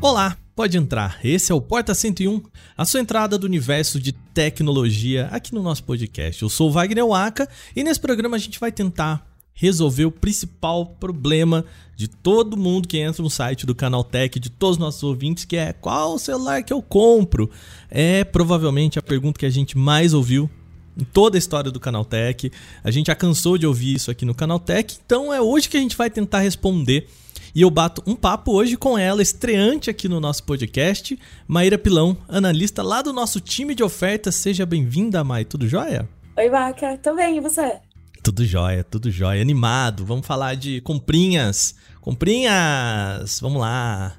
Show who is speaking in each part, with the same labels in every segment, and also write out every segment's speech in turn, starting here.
Speaker 1: Olá, pode entrar. Esse é o Porta 101, a sua entrada do universo de tecnologia aqui no nosso podcast. Eu sou o Wagner Waka e nesse programa a gente vai tentar resolver o principal problema de todo mundo que entra no site do Canaltech, de todos os nossos ouvintes, que é qual celular que eu compro? É provavelmente a pergunta que a gente mais ouviu em toda a história do Canaltech. A gente já cansou de ouvir isso aqui no Canaltech, então é hoje que a gente vai tentar responder. E eu bato um papo hoje com ela, estreante aqui no nosso podcast, Maíra Pilão, analista lá do nosso time de ofertas. Seja bem-vinda, Mai. Tudo jóia?
Speaker 2: Oi, Vaca. Tô bem, e você?
Speaker 1: Tudo jóia, tudo jóia. Animado. Vamos falar de comprinhas. Comprinhas! Vamos lá.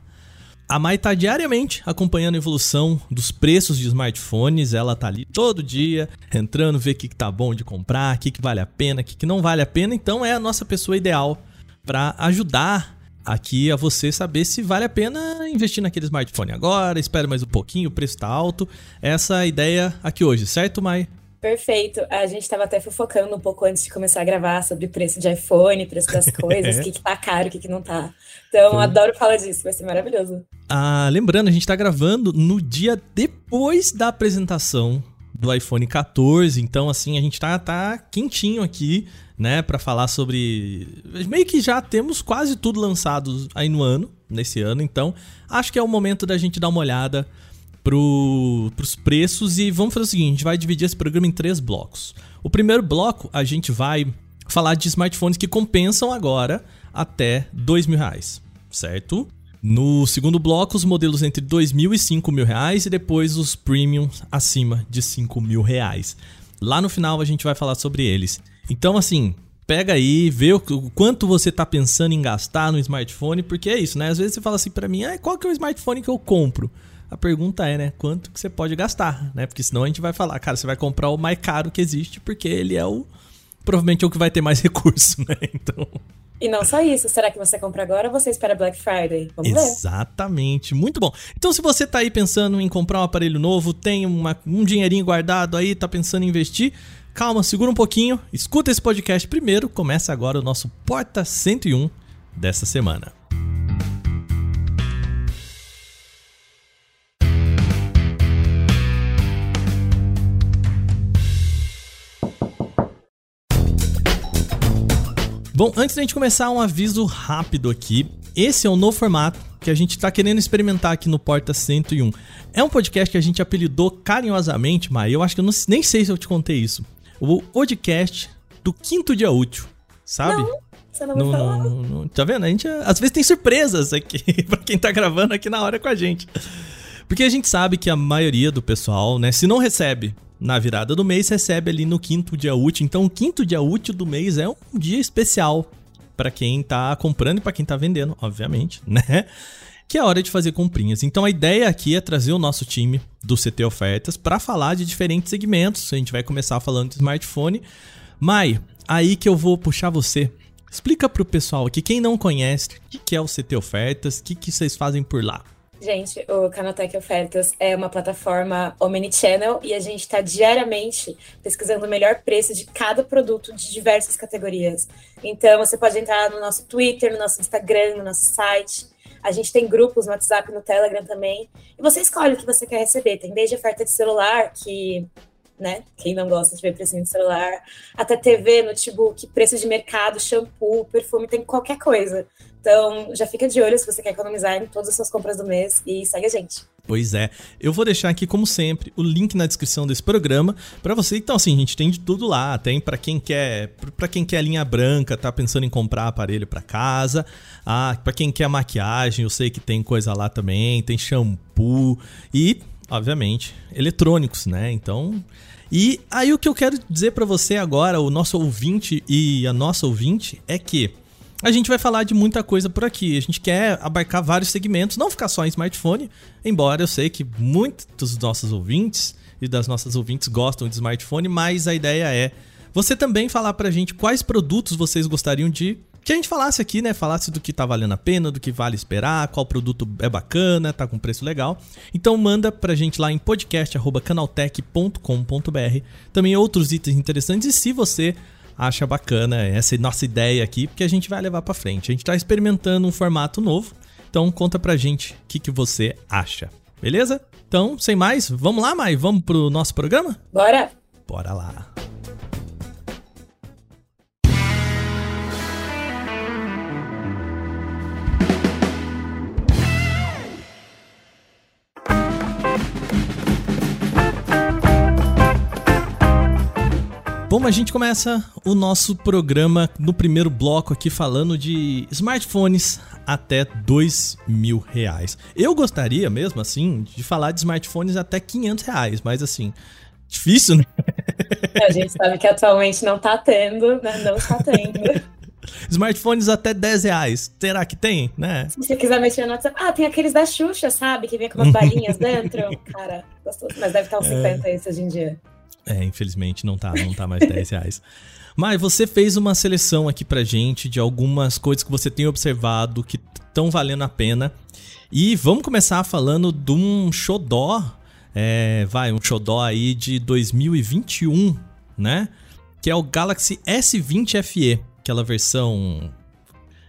Speaker 1: A Mai tá diariamente acompanhando a evolução dos preços de smartphones. Ela tá ali todo dia, entrando, ver o que, que tá bom de comprar, o que, que vale a pena, o que, que não vale a pena. Então é a nossa pessoa ideal para ajudar aqui a você saber se vale a pena investir naquele smartphone agora, espera mais um pouquinho, o preço tá alto. Essa é a ideia aqui hoje, certo, Mai?
Speaker 2: Perfeito. A gente estava até fofocando um pouco antes de começar a gravar sobre preço de iPhone, preço das coisas, o que, que tá caro, o que, que não tá. Então, Sim. adoro falar disso, vai ser maravilhoso.
Speaker 1: Ah, lembrando, a gente está gravando no dia depois da apresentação do iPhone 14, então assim, a gente tá, tá quentinho aqui, né, para falar sobre meio que já temos quase tudo lançado aí no ano, nesse ano, então acho que é o momento da gente dar uma olhada pro, pros preços e vamos fazer o seguinte, a gente vai dividir esse programa em três blocos. O primeiro bloco, a gente vai falar de smartphones que compensam agora até dois mil reais, certo? No segundo bloco, os modelos entre dois mil e cinco mil reais e depois os premium acima de cinco mil reais. Lá no final a gente vai falar sobre eles. Então, assim, pega aí, vê o quanto você tá pensando em gastar no smartphone, porque é isso, né? Às vezes você fala assim para mim, ah, qual que é o smartphone que eu compro? A pergunta é, né, quanto que você pode gastar, né? Porque senão a gente vai falar, cara, você vai comprar o mais caro que existe, porque ele é o provavelmente é o que vai ter mais recurso, né? Então.
Speaker 2: E não só isso, será que você compra agora ou você espera Black Friday?
Speaker 1: Vamos Exatamente, ver. muito bom. Então, se você tá aí pensando em comprar um aparelho novo, tem uma, um dinheirinho guardado aí, tá pensando em investir, calma, segura um pouquinho, escuta esse podcast primeiro, começa agora o nosso Porta 101 dessa semana. Bom, antes da gente começar, um aviso rápido aqui. Esse é o novo formato que a gente está querendo experimentar aqui no Porta 101. É um podcast que a gente apelidou carinhosamente, mas eu acho que eu não, nem sei se eu te contei isso. O podcast do quinto dia útil, sabe?
Speaker 2: Não. Você não, não, não, não,
Speaker 1: não Tá vendo? A gente às vezes tem surpresas aqui para quem tá gravando aqui na hora com a gente. Porque a gente sabe que a maioria do pessoal, né, se não recebe na virada do mês, recebe ali no quinto dia útil. Então, o quinto dia útil do mês é um dia especial para quem tá comprando e para quem tá vendendo, obviamente, né? Que é hora de fazer comprinhas. Então, a ideia aqui é trazer o nosso time do CT Ofertas para falar de diferentes segmentos. A gente vai começar falando de smartphone. Mai, aí que eu vou puxar você. Explica pro pessoal aqui, quem não conhece, o que é o CT Ofertas, o que, que vocês fazem por lá.
Speaker 2: Gente, o Canotech Ofertas é uma plataforma omnichannel e a gente está diariamente pesquisando o melhor preço de cada produto de diversas categorias. Então, você pode entrar no nosso Twitter, no nosso Instagram, no nosso site. A gente tem grupos no WhatsApp, no Telegram também. E você escolhe o que você quer receber. Tem desde oferta de celular, que né? Quem não gosta de ver preço de celular, até TV, notebook, preço de mercado, shampoo, perfume, tem qualquer coisa. Então, já fica de olho se você quer economizar em todas as suas compras do mês e segue a gente.
Speaker 1: Pois é. Eu vou deixar aqui, como sempre, o link na descrição desse programa para você. Então, assim, a gente tem de tudo lá. Tem para quem quer, para quem quer linha branca, tá pensando em comprar aparelho para casa. Ah, para quem quer maquiagem, eu sei que tem coisa lá também. Tem shampoo e, obviamente, eletrônicos, né? Então, e aí o que eu quero dizer para você agora, o nosso ouvinte e a nossa ouvinte, é que a gente vai falar de muita coisa por aqui. A gente quer abarcar vários segmentos, não ficar só em smartphone, embora eu sei que muitos dos nossos ouvintes e das nossas ouvintes gostam de smartphone, mas a ideia é você também falar pra gente quais produtos vocês gostariam de que a gente falasse aqui, né? Falasse do que tá valendo a pena, do que vale esperar, qual produto é bacana, tá com preço legal. Então manda pra gente lá em podcast@canaltech.com.br. Também outros itens interessantes e se você acha bacana essa nossa ideia aqui, porque a gente vai levar para frente. A gente está experimentando um formato novo Então conta pra gente o que, que você acha, beleza? Então, sem mais, vamos lá, Mai? Vamos pro nosso programa?
Speaker 2: Bora!
Speaker 1: Bora lá! Bom, a gente começa o nosso programa no primeiro bloco aqui falando de smartphones até dois mil reais. Eu gostaria mesmo assim de falar de smartphones até 500 reais, mas assim, difícil, né?
Speaker 2: A gente sabe que atualmente não tá tendo, né? Não está tendo.
Speaker 1: Smartphones até 10 reais. Será que tem, né?
Speaker 2: Se você quiser mexer no WhatsApp. Ah, tem aqueles da Xuxa, sabe? Que vem com umas balinhas dentro. Cara, gostoso. Mas deve estar uns 50 é... esse hoje em dia.
Speaker 1: É, infelizmente não tá, não tá mais 10 reais. Mas você fez uma seleção aqui pra gente de algumas coisas que você tem observado que estão valendo a pena. E vamos começar falando de um xodó, é, vai, um xodó aí de 2021, né? Que é o Galaxy S20 FE, aquela versão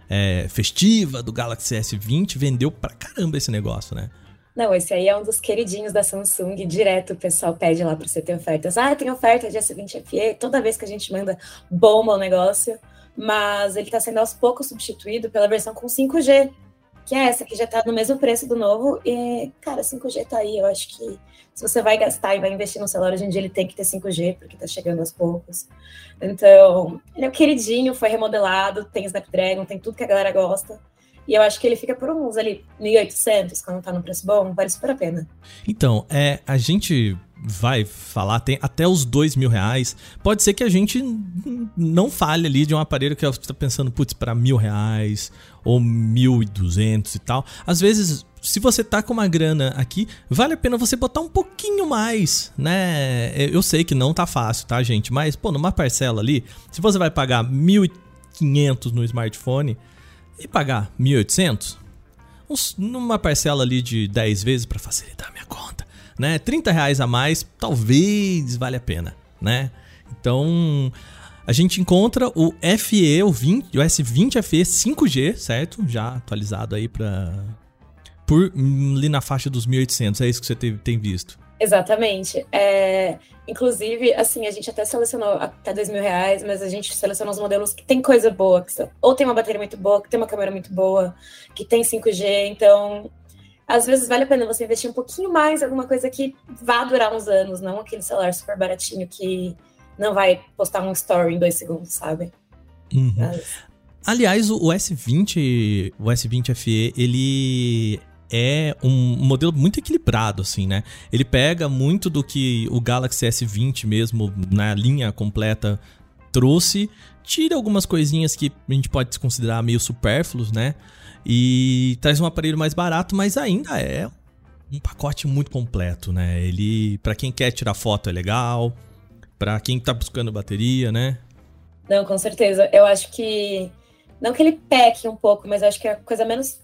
Speaker 1: é, festiva do Galaxy S20. Vendeu pra caramba esse negócio, né?
Speaker 2: Não, esse aí é um dos queridinhos da Samsung. Direto o pessoal pede lá para você ter ofertas. Ah, tem oferta de S20 FE. Toda vez que a gente manda, bomba o negócio. Mas ele está sendo aos poucos substituído pela versão com 5G, que é essa que já está no mesmo preço do novo. E, cara, 5G tá aí. Eu acho que se você vai gastar e vai investir no celular hoje em dia, ele tem que ter 5G, porque está chegando aos poucos. Então, ele é o queridinho, foi remodelado, tem Snapdragon, tem tudo que a galera gosta. E eu acho que ele fica por uns ali, 1.800, quando tá no preço bom, vale super a pena.
Speaker 1: Então, é, a gente vai falar, tem até os dois mil reais. Pode ser que a gente não fale ali de um aparelho que você está pensando, putz, para mil reais ou mil e duzentos e tal. Às vezes, se você tá com uma grana aqui, vale a pena você botar um pouquinho mais, né? Eu sei que não tá fácil, tá, gente? Mas, pô, numa parcela ali, se você vai pagar mil e quinhentos no smartphone, e pagar 1.800, numa parcela ali de 10 vezes para facilitar a minha conta, né? 30 reais a mais talvez valha a pena, né? Então a gente encontra o FE, o, 20, o S20 FE 5G, certo? Já atualizado aí para por ali na faixa dos 1.800, é isso que você tem visto?
Speaker 2: Exatamente. É, inclusive, assim, a gente até selecionou até dois mil reais, mas a gente selecionou os modelos que tem coisa boa, que são, ou tem uma bateria muito boa, que tem uma câmera muito boa, que tem 5G, então às vezes vale a pena você investir um pouquinho mais em alguma coisa que vá durar uns anos, não aquele celular super baratinho que não vai postar um story em dois segundos, sabe?
Speaker 1: Uhum. Mas... Aliás, o S20, o S20 FE, ele é um modelo muito equilibrado, assim, né? Ele pega muito do que o Galaxy S20 mesmo, na linha completa, trouxe, tira algumas coisinhas que a gente pode considerar meio supérfluos, né? E traz um aparelho mais barato, mas ainda é um pacote muito completo, né? Ele, para quem quer tirar foto é legal, para quem tá buscando bateria, né?
Speaker 2: Não, com certeza. Eu acho que não que ele peque um pouco, mas acho que a coisa menos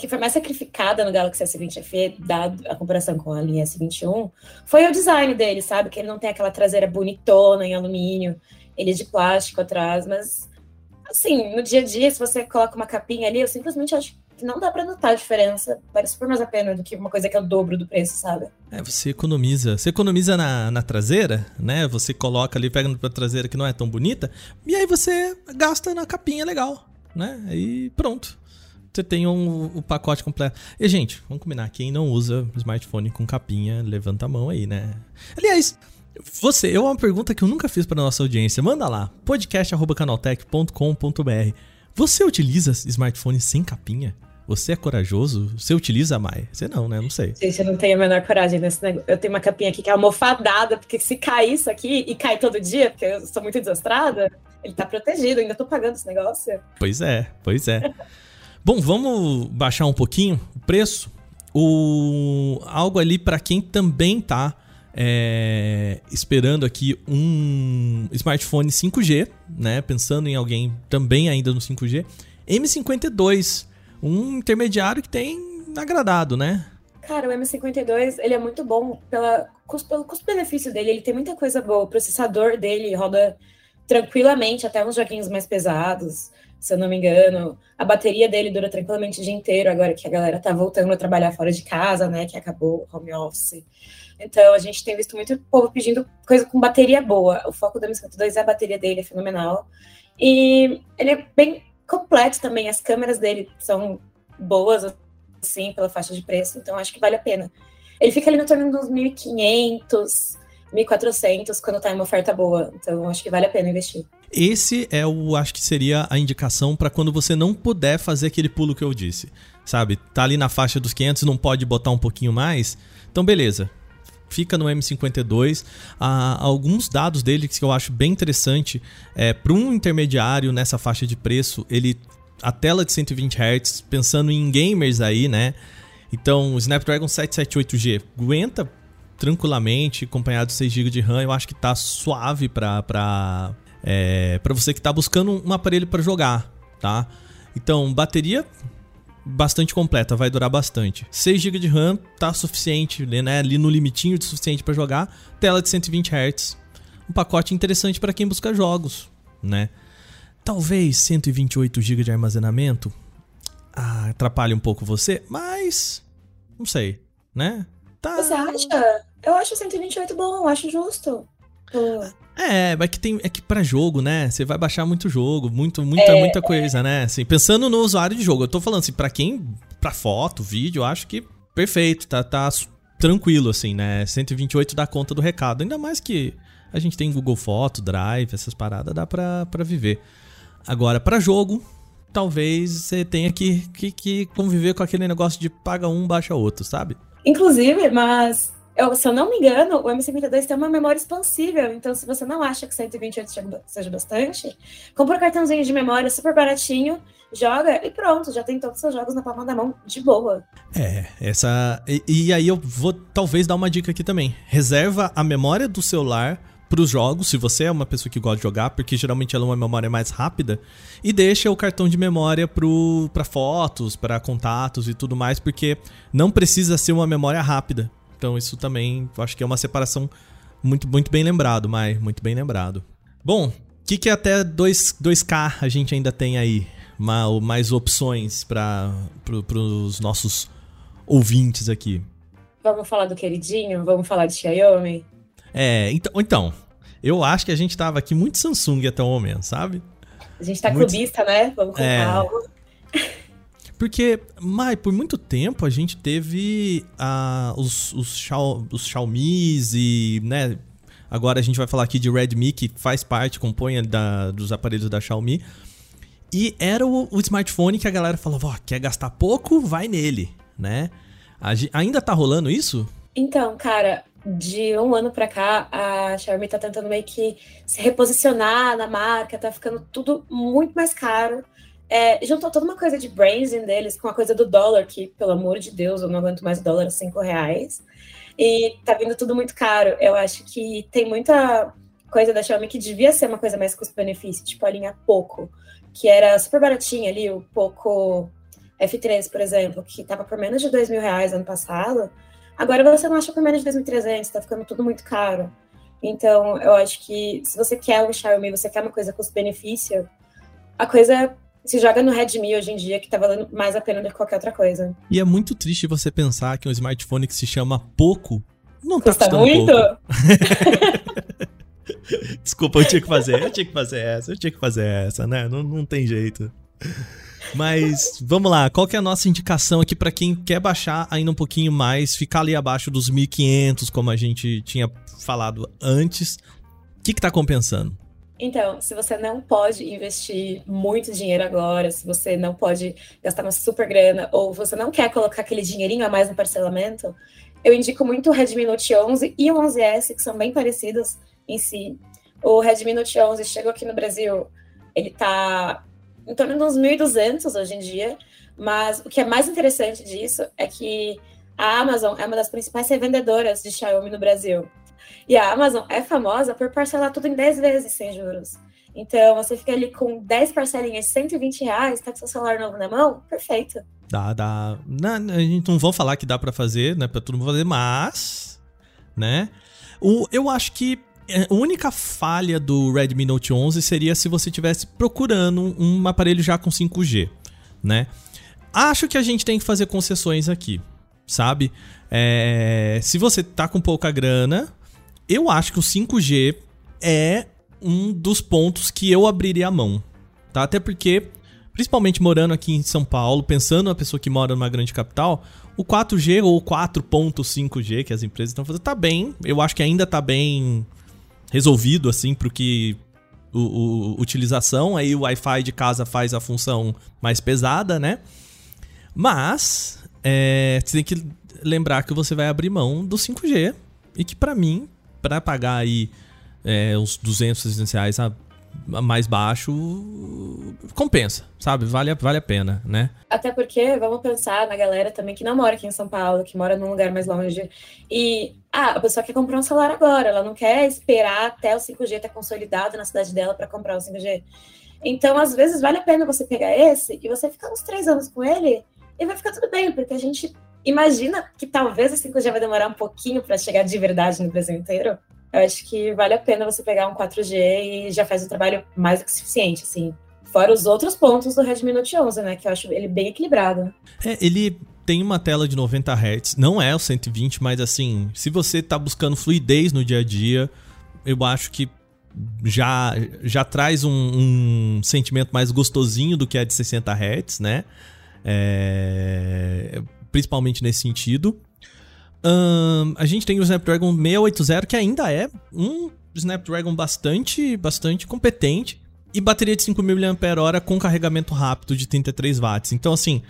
Speaker 2: que foi mais sacrificada no Galaxy S20 FE, dado a comparação com a linha S21, foi o design dele, sabe? Que ele não tem aquela traseira bonitona em alumínio, ele é de plástico atrás, mas assim, no dia a dia, se você coloca uma capinha ali, eu simplesmente acho que não dá para notar a diferença. Vale super mais a pena do que uma coisa que é o dobro do preço, sabe?
Speaker 1: É, você economiza. Você economiza na, na traseira, né? Você coloca ali, pega na traseira que não é tão bonita, e aí você gasta na capinha legal, né? Aí pronto você tem um, o pacote completo. E, gente, vamos combinar, quem não usa smartphone com capinha, levanta a mão aí, né? Aliás, você, eu uma pergunta que eu nunca fiz para nossa audiência. Manda lá, podcast@canaltech.com.br. Você utiliza smartphone sem capinha? Você é corajoso? Você utiliza mais? Você não, né? Não sei.
Speaker 2: Gente, eu não tenho a menor coragem nesse negócio. Eu tenho uma capinha aqui que é almofadada, porque se cair isso aqui e cai todo dia, porque eu sou muito desastrada, ele tá protegido, ainda tô pagando esse negócio.
Speaker 1: Pois é, pois é. Bom, vamos baixar um pouquinho o preço. O algo ali para quem também tá é, esperando aqui um smartphone 5G, né? Pensando em alguém também ainda no 5G. M52, um intermediário que tem agradado, né?
Speaker 2: Cara, o M52 ele é muito bom pela, pelo custo-benefício dele. Ele tem muita coisa boa. O processador dele roda tranquilamente até uns joguinhos mais pesados se eu não me engano. A bateria dele dura tranquilamente o dia inteiro, agora que a galera tá voltando a trabalhar fora de casa, né? Que acabou o home office. Então, a gente tem visto muito povo pedindo coisa com bateria boa. O foco do M52 é a bateria dele, é fenomenal. E ele é bem completo também. As câmeras dele são boas, assim, pela faixa de preço. Então, acho que vale a pena. Ele fica ali no torno dos 1.500, 1.400 quando tá em uma oferta boa. Então, acho que vale a pena investir.
Speaker 1: Esse é o, acho que seria a indicação para quando você não puder fazer aquele pulo que eu disse, sabe? Tá ali na faixa dos 500, não pode botar um pouquinho mais. Então, beleza. Fica no M52. Ah, alguns dados dele que eu acho bem interessante. É, para um intermediário nessa faixa de preço, ele a tela de 120 Hz, pensando em gamers aí, né? Então, o Snapdragon 778G aguenta tranquilamente, acompanhado de 6 GB de RAM, eu acho que tá suave para é, para você que está buscando um aparelho para jogar, tá? Então, bateria bastante completa, vai durar bastante. 6 GB de RAM tá suficiente, né? Ali no limitinho de suficiente para jogar. Tela de 120 Hz. Um pacote interessante para quem busca jogos, né? Talvez 128 GB de armazenamento ah, atrapalhe um pouco você, mas não sei, né?
Speaker 2: Tá... Você acha? Eu acho 128 bom, eu acho justo.
Speaker 1: É, é que tem é que para jogo, né? Você vai baixar muito jogo, muito muita é, muita coisa, né? Assim, pensando no usuário de jogo, eu tô falando assim, para quem para foto, vídeo, eu acho que perfeito, tá tá tranquilo assim, né? 128 dá conta do recado, ainda mais que a gente tem Google Foto, Drive, essas paradas dá pra, pra viver. Agora, para jogo, talvez você tenha que, que, que conviver com aquele negócio de paga um, baixa outro, sabe?
Speaker 2: Inclusive, mas eu, se eu não me engano, o MC22 tem uma memória expansível. Então, se você não acha que 128 seja bastante, compra um cartãozinho de memória super baratinho, joga e pronto, já tem todos os seus jogos na palma da mão de boa.
Speaker 1: É, essa. E, e aí eu vou talvez dar uma dica aqui também. Reserva a memória do celular para os jogos, se você é uma pessoa que gosta de jogar, porque geralmente ela é uma memória mais rápida, e deixa o cartão de memória para fotos, para contatos e tudo mais, porque não precisa ser uma memória rápida. Então isso também acho que é uma separação muito, muito bem lembrado, Mai, muito bem lembrado. Bom, o que, que até 2, 2K a gente ainda tem aí? Mais opções para pro, os nossos ouvintes aqui.
Speaker 2: Vamos falar do queridinho? Vamos falar de Xiaomi?
Speaker 1: É, então, então eu acho que a gente tava aqui muito Samsung até o momento, sabe?
Speaker 2: A gente tá muito... clubista, né? Vamos com é... calma.
Speaker 1: Porque, Mai, por muito tempo a gente teve uh, os, os, Xiao, os Xiaomi's e, né, agora a gente vai falar aqui de Redmi, que faz parte, compõe da, dos aparelhos da Xiaomi. E era o, o smartphone que a galera falava, ó, quer gastar pouco? Vai nele, né? A, ainda tá rolando isso?
Speaker 2: Então, cara, de um ano para cá, a Xiaomi tá tentando meio que se reposicionar na marca, tá ficando tudo muito mais caro é, juntou toda uma coisa de branding deles com a coisa do dólar, que, pelo amor de Deus, eu não aguento mais dólar a 5 reais. E tá vindo tudo muito caro. Eu acho que tem muita coisa da Xiaomi que devia ser uma coisa mais custo-benefício, tipo a linha Poco, que era super baratinha ali, o Poco F3, por exemplo, que tava por menos de 2 mil reais ano passado. Agora você não acha por menos de 2.300, tá ficando tudo muito caro. Então, eu acho que se você quer um Xiaomi, você quer uma coisa custo-benefício, a coisa se joga no Redmi hoje em dia, que tá valendo mais a pena do que qualquer outra coisa.
Speaker 1: E é muito triste você pensar que um smartphone que se chama Poco não tá
Speaker 2: Custa
Speaker 1: custando
Speaker 2: muito?
Speaker 1: pouco. Desculpa, eu tinha que fazer, eu tinha que fazer essa, eu tinha que fazer essa, né? Não, não tem jeito. Mas vamos lá, qual que é a nossa indicação aqui para quem quer baixar ainda um pouquinho mais, ficar ali abaixo dos 1500, como a gente tinha falado antes? O que que tá compensando?
Speaker 2: Então, se você não pode investir muito dinheiro agora, se você não pode gastar uma super grana, ou você não quer colocar aquele dinheirinho a mais no parcelamento, eu indico muito o Redmi Note 11 e o 11S, que são bem parecidos em si. O Redmi Note 11 chegou aqui no Brasil, ele tá em torno de uns 1.200 hoje em dia, mas o que é mais interessante disso é que a Amazon é uma das principais revendedoras de Xiaomi no Brasil. E a Amazon é famosa por parcelar tudo em 10 vezes sem juros. Então, você fica ali com 10 parcelinhas de 120 reais, tá com seu celular novo na mão, perfeito.
Speaker 1: Dá, dá. A gente não vou falar que dá para fazer, né, pra todo mundo fazer, mas, né? O, eu acho que é, a única falha do Redmi Note 11 seria se você estivesse procurando um aparelho já com 5G, né? Acho que a gente tem que fazer concessões aqui, sabe? É, se você tá com pouca grana, eu acho que o 5G é um dos pontos que eu abriria a mão, tá? Até porque, principalmente morando aqui em São Paulo, pensando na pessoa que mora numa grande capital, o 4G ou 4.5G que as empresas estão fazendo tá bem. Eu acho que ainda tá bem resolvido, assim, pro que o, o, utilização. Aí o Wi-Fi de casa faz a função mais pesada, né? Mas é, você tem que lembrar que você vai abrir mão do 5G e que para mim, para pagar aí é, uns 200, 300 reais a, a, mais baixo, compensa, sabe? Vale, vale a pena, né?
Speaker 2: Até porque, vamos pensar na galera também que não mora aqui em São Paulo, que mora num lugar mais longe. E, ah, a pessoa quer comprar um celular agora, ela não quer esperar até o 5G estar consolidado na cidade dela para comprar o 5G. Então, às vezes, vale a pena você pegar esse e você ficar uns três anos com ele e vai ficar tudo bem, porque a gente imagina que talvez o 5G vai demorar um pouquinho para chegar de verdade no Brasil inteiro. Eu acho que vale a pena você pegar um 4G e já faz o trabalho mais do que suficiente, assim. Fora os outros pontos do Redmi Note 11, né? Que eu acho ele bem equilibrado.
Speaker 1: É, ele tem uma tela de 90 Hz, não é o 120, mas assim, se você tá buscando fluidez no dia a dia, eu acho que já, já traz um, um sentimento mais gostosinho do que a de 60 Hz, né? É, principalmente nesse sentido. Um, a gente tem o Snapdragon 680, que ainda é um Snapdragon bastante, bastante competente. E bateria de 5.000 mAh com carregamento rápido de 33 watts. Então, assim,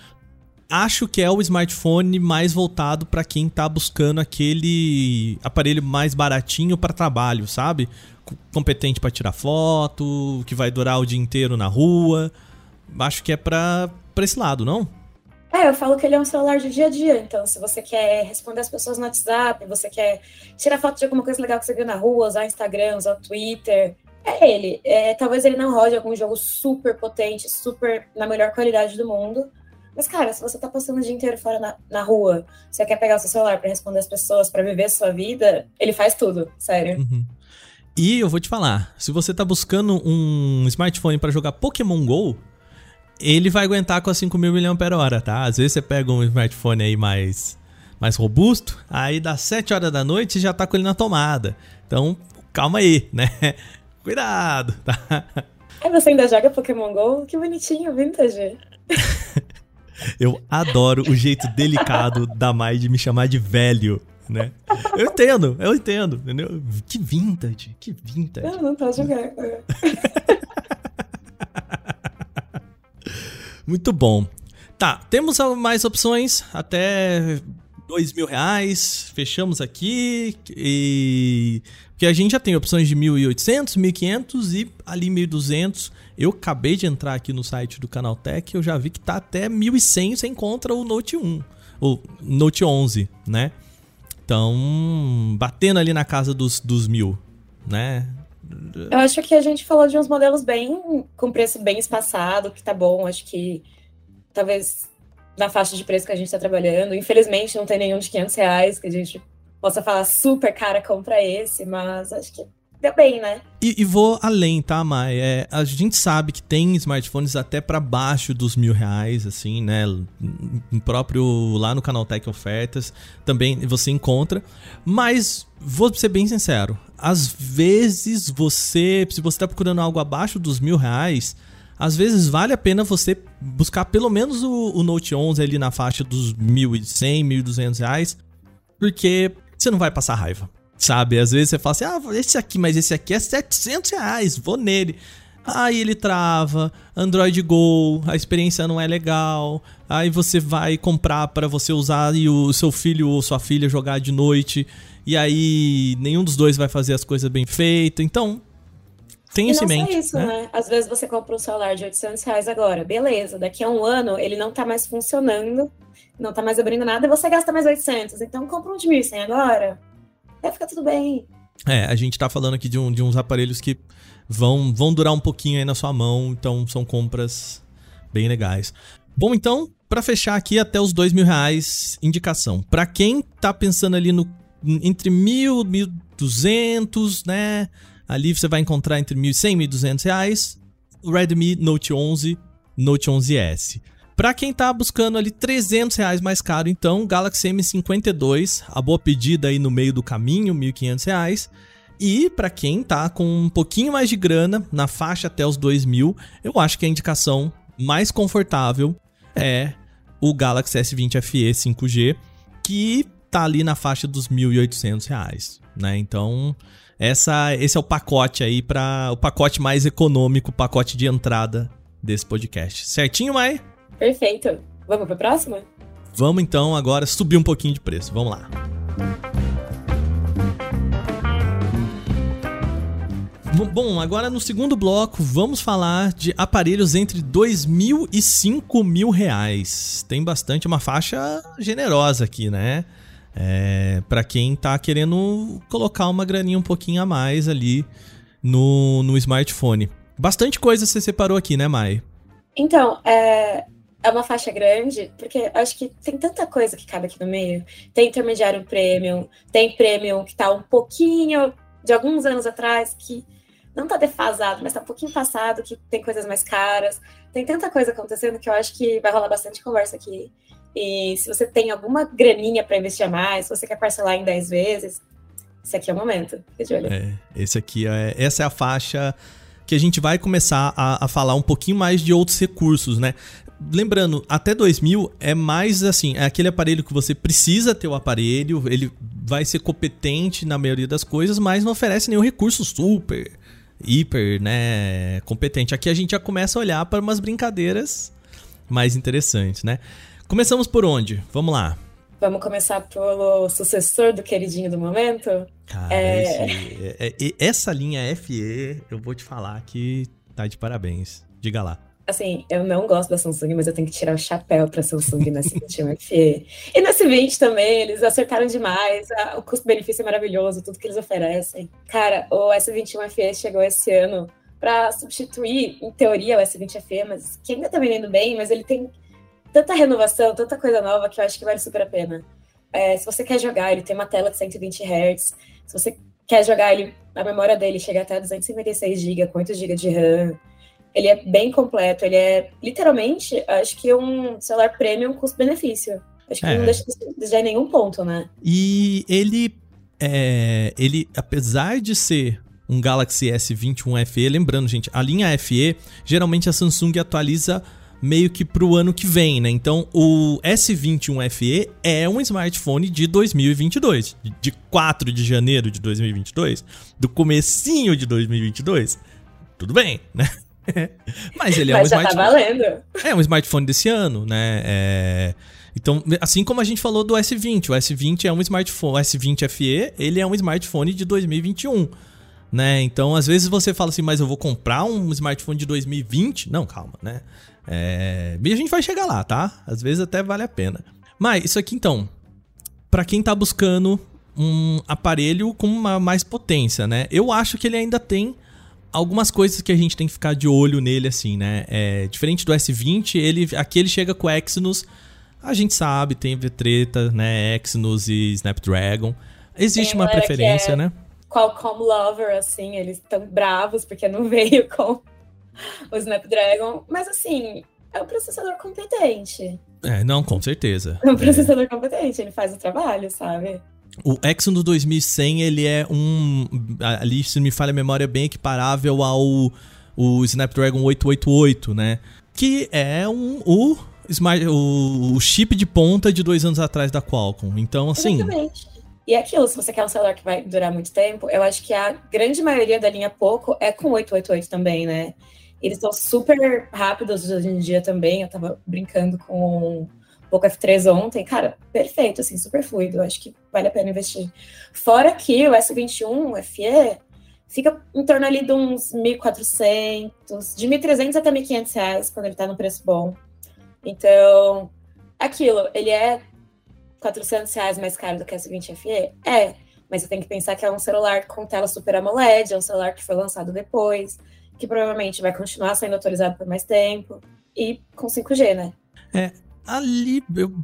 Speaker 1: acho que é o smartphone mais voltado para quem tá buscando aquele aparelho mais baratinho para trabalho, sabe? Competente para tirar foto, que vai durar o dia inteiro na rua. Acho que é para esse lado, não?
Speaker 2: É, eu falo que ele é um celular de dia a dia. Então, se você quer responder as pessoas no WhatsApp, você quer tirar foto de alguma coisa legal que você viu na rua, usar Instagram, usar Twitter, é ele. É, talvez ele não rode algum jogo super potente, super na melhor qualidade do mundo. Mas, cara, se você tá passando o dia inteiro fora na, na rua, você quer pegar o seu celular para responder as pessoas, para viver a sua vida, ele faz tudo, sério. Uhum.
Speaker 1: E eu vou te falar, se você tá buscando um smartphone para jogar Pokémon GO, ele vai aguentar com a 5.000 mAh, tá? Às vezes você pega um smartphone aí mais, mais robusto, aí das 7 horas da noite já tá com ele na tomada. Então, calma aí, né? Cuidado, tá?
Speaker 2: Aí você ainda joga Pokémon GO? Que bonitinho, vintage.
Speaker 1: Eu adoro o jeito delicado da Mai de me chamar de velho, né? Eu entendo, eu entendo, entendeu? Que vintage, que vintage.
Speaker 2: Não, não tá jogando.
Speaker 1: Muito bom. Tá, temos mais opções até dois mil reais. Fechamos aqui e porque a gente já tem opções de 1.800, 1.500 e ali 1.200. Eu acabei de entrar aqui no site do Canaltech, eu já vi que tá até 1.100 você encontra o Note 1, o Note 11, né? Então, batendo ali na casa dos, dos mil, né?
Speaker 2: Eu acho que a gente falou de uns modelos bem com preço bem espaçado, que tá bom. Acho que talvez na faixa de preço que a gente está trabalhando. Infelizmente, não tem nenhum de 500 reais que a gente possa falar super cara, compra esse, mas acho que deu bem, né?
Speaker 1: E, e vou além, tá, Mai? É, a gente sabe que tem smartphones até para baixo dos mil reais, assim, né? No próprio lá no canal Tech Ofertas também você encontra. Mas vou ser bem sincero, às vezes você, se você tá procurando algo abaixo dos mil reais, às vezes vale a pena você buscar pelo menos o, o Note 11 ali na faixa dos 1.100, 1.200 reais, porque você não vai passar raiva. Sabe? Às vezes você fala assim: ah, esse aqui, mas esse aqui é 700 reais, vou nele. Aí ele trava, Android Go, a experiência não é legal. Aí você vai comprar para você usar e o seu filho ou sua filha jogar de noite. E aí nenhum dos dois vai fazer as coisas bem feitas. Então, tem isso em mente.
Speaker 2: isso, né? né? Às vezes você compra um celular de 800 reais agora, beleza. Daqui a um ano ele não tá mais funcionando, não tá mais abrindo nada e você gasta mais 800. Então compra um de 1.100 agora vai ficar tudo bem.
Speaker 1: É, a gente tá falando aqui de, um, de uns aparelhos que vão, vão durar um pouquinho aí na sua mão, então são compras bem legais. Bom, então, para fechar aqui até os dois mil reais, indicação. Para quem tá pensando ali no entre mil, mil duzentos, né? Ali você vai encontrar entre mil e cem, mil duzentos reais. O Redmi Note 11, Note 11S. Para quem tá buscando ali 300 reais mais caro, então, Galaxy M52, a boa pedida aí no meio do caminho, 1.500 reais. E para quem tá com um pouquinho mais de grana, na faixa até os 2.000, eu acho que a indicação mais confortável é o Galaxy S20 FE 5G, que tá ali na faixa dos 1.800 reais, né? Então, essa, esse é o pacote aí para o pacote mais econômico, o pacote de entrada desse podcast. Certinho, Mai?
Speaker 2: Perfeito. Vamos para o próximo?
Speaker 1: Vamos então agora subir um pouquinho de preço. Vamos lá. Bom, agora no segundo bloco vamos falar de aparelhos entre dois mil e cinco mil reais. Tem bastante, uma faixa generosa aqui, né? É, para quem tá querendo colocar uma graninha um pouquinho a mais ali no, no smartphone. Bastante coisa você separou aqui, né, Mai?
Speaker 2: Então, é, é uma faixa grande, porque acho que tem tanta coisa que cabe aqui no meio. Tem intermediário premium, tem premium que tá um pouquinho de alguns anos atrás, que não tá defasado, mas tá um pouquinho passado, que tem coisas mais caras. Tem tanta coisa acontecendo que eu acho que vai rolar bastante conversa aqui. E se você tem alguma graninha para investir mais, se você quer parcelar em 10 vezes, esse aqui é o momento.
Speaker 1: É, esse aqui é, essa é a faixa que a gente vai começar a, a falar um pouquinho mais de outros recursos, né? lembrando, até 2000 é mais assim, é aquele aparelho que você precisa ter o aparelho, ele vai ser competente na maioria das coisas, mas não oferece nenhum recurso super, hiper, né, competente. Aqui a gente já começa a olhar para umas brincadeiras mais interessantes, né? Começamos por onde? Vamos lá.
Speaker 2: Vamos começar pelo sucessor do queridinho do momento.
Speaker 1: Cara, é... Esse, é, é, essa linha FE, eu vou te falar que tá de parabéns. Diga lá.
Speaker 2: Assim, eu não gosto da Samsung, mas eu tenho que tirar o chapéu para Samsung nesse 21 FE. E nesse 20 também, eles acertaram demais. O custo-benefício é maravilhoso, tudo que eles oferecem. Cara, o S21 FE chegou esse ano para substituir, em teoria, o S20 FE, mas que ainda tá vendendo bem, mas ele tem tanta renovação, tanta coisa nova que eu acho que vale super a pena. É, se você quer jogar, ele tem uma tela de 120 Hz. Se você quer jogar, ele, a memória dele chega até 256 GB, com 8 GB de RAM. Ele é bem completo, ele é literalmente, acho que um celular premium custo-benefício. Acho que é. não deixa de desejar nenhum ponto, né?
Speaker 1: E ele, é, ele, apesar de ser um Galaxy S21 FE, lembrando, gente, a linha FE, geralmente a Samsung atualiza meio que pro ano que vem, né? Então, o S21 FE é um smartphone de 2022, de 4 de janeiro de 2022, do comecinho de 2022. Tudo bem, né? Mas ele é Mas um
Speaker 2: já tá smartphone. Tá valendo.
Speaker 1: É um smartphone desse ano, né? É... Então, assim como a gente falou do S20, o S20 é um smartphone, o S20 FE, ele é um smartphone de 2021, né? Então, às vezes você fala assim, mas eu vou comprar um smartphone de 2020? Não, calma, né? É... E a gente vai chegar lá, tá? Às vezes até vale a pena. Mas isso aqui então, para quem tá buscando um aparelho com uma mais potência, né? Eu acho que ele ainda tem algumas coisas que a gente tem que ficar de olho nele, assim, né? É, diferente do S20, ele, aqui ele chega com Exynos. A gente sabe, tem treta, né? Exynos e Snapdragon. Existe uma preferência, é né?
Speaker 2: Qualcomm Lover, assim, eles estão bravos porque não veio com o Snapdragon. Mas, assim, é um processador competente.
Speaker 1: É, não, com certeza.
Speaker 2: É um processador é. competente, ele faz o trabalho, sabe?
Speaker 1: O Exynos 2100, ele é um. Ali, se me falha a memória, bem equiparável ao o Snapdragon 888, né? Que é um, o, smart, o, o chip de ponta de dois anos atrás da Qualcomm. Então, assim.
Speaker 2: Exatamente. E é aquilo, se você quer um celular que vai durar muito tempo, eu acho que a grande maioria da linha Poco é com 888 também, né? Eles são super rápidos hoje em dia também. Eu tava brincando com Poco F3 ontem, cara, perfeito, assim, super fluido. Acho que vale a pena investir. Fora que o S21 FE fica em torno ali de uns 1.400, de 1.300 até 1.500 reais quando ele tá no preço bom. Então, aquilo, ele é 400 reais mais caro do que o S20 FE? É, mas você tem que pensar que é um celular com tela Super AMOLED, é um celular que foi lançado depois, que provavelmente vai continuar sendo atualizado por mais tempo, e com 5G, né?
Speaker 1: É, ali eu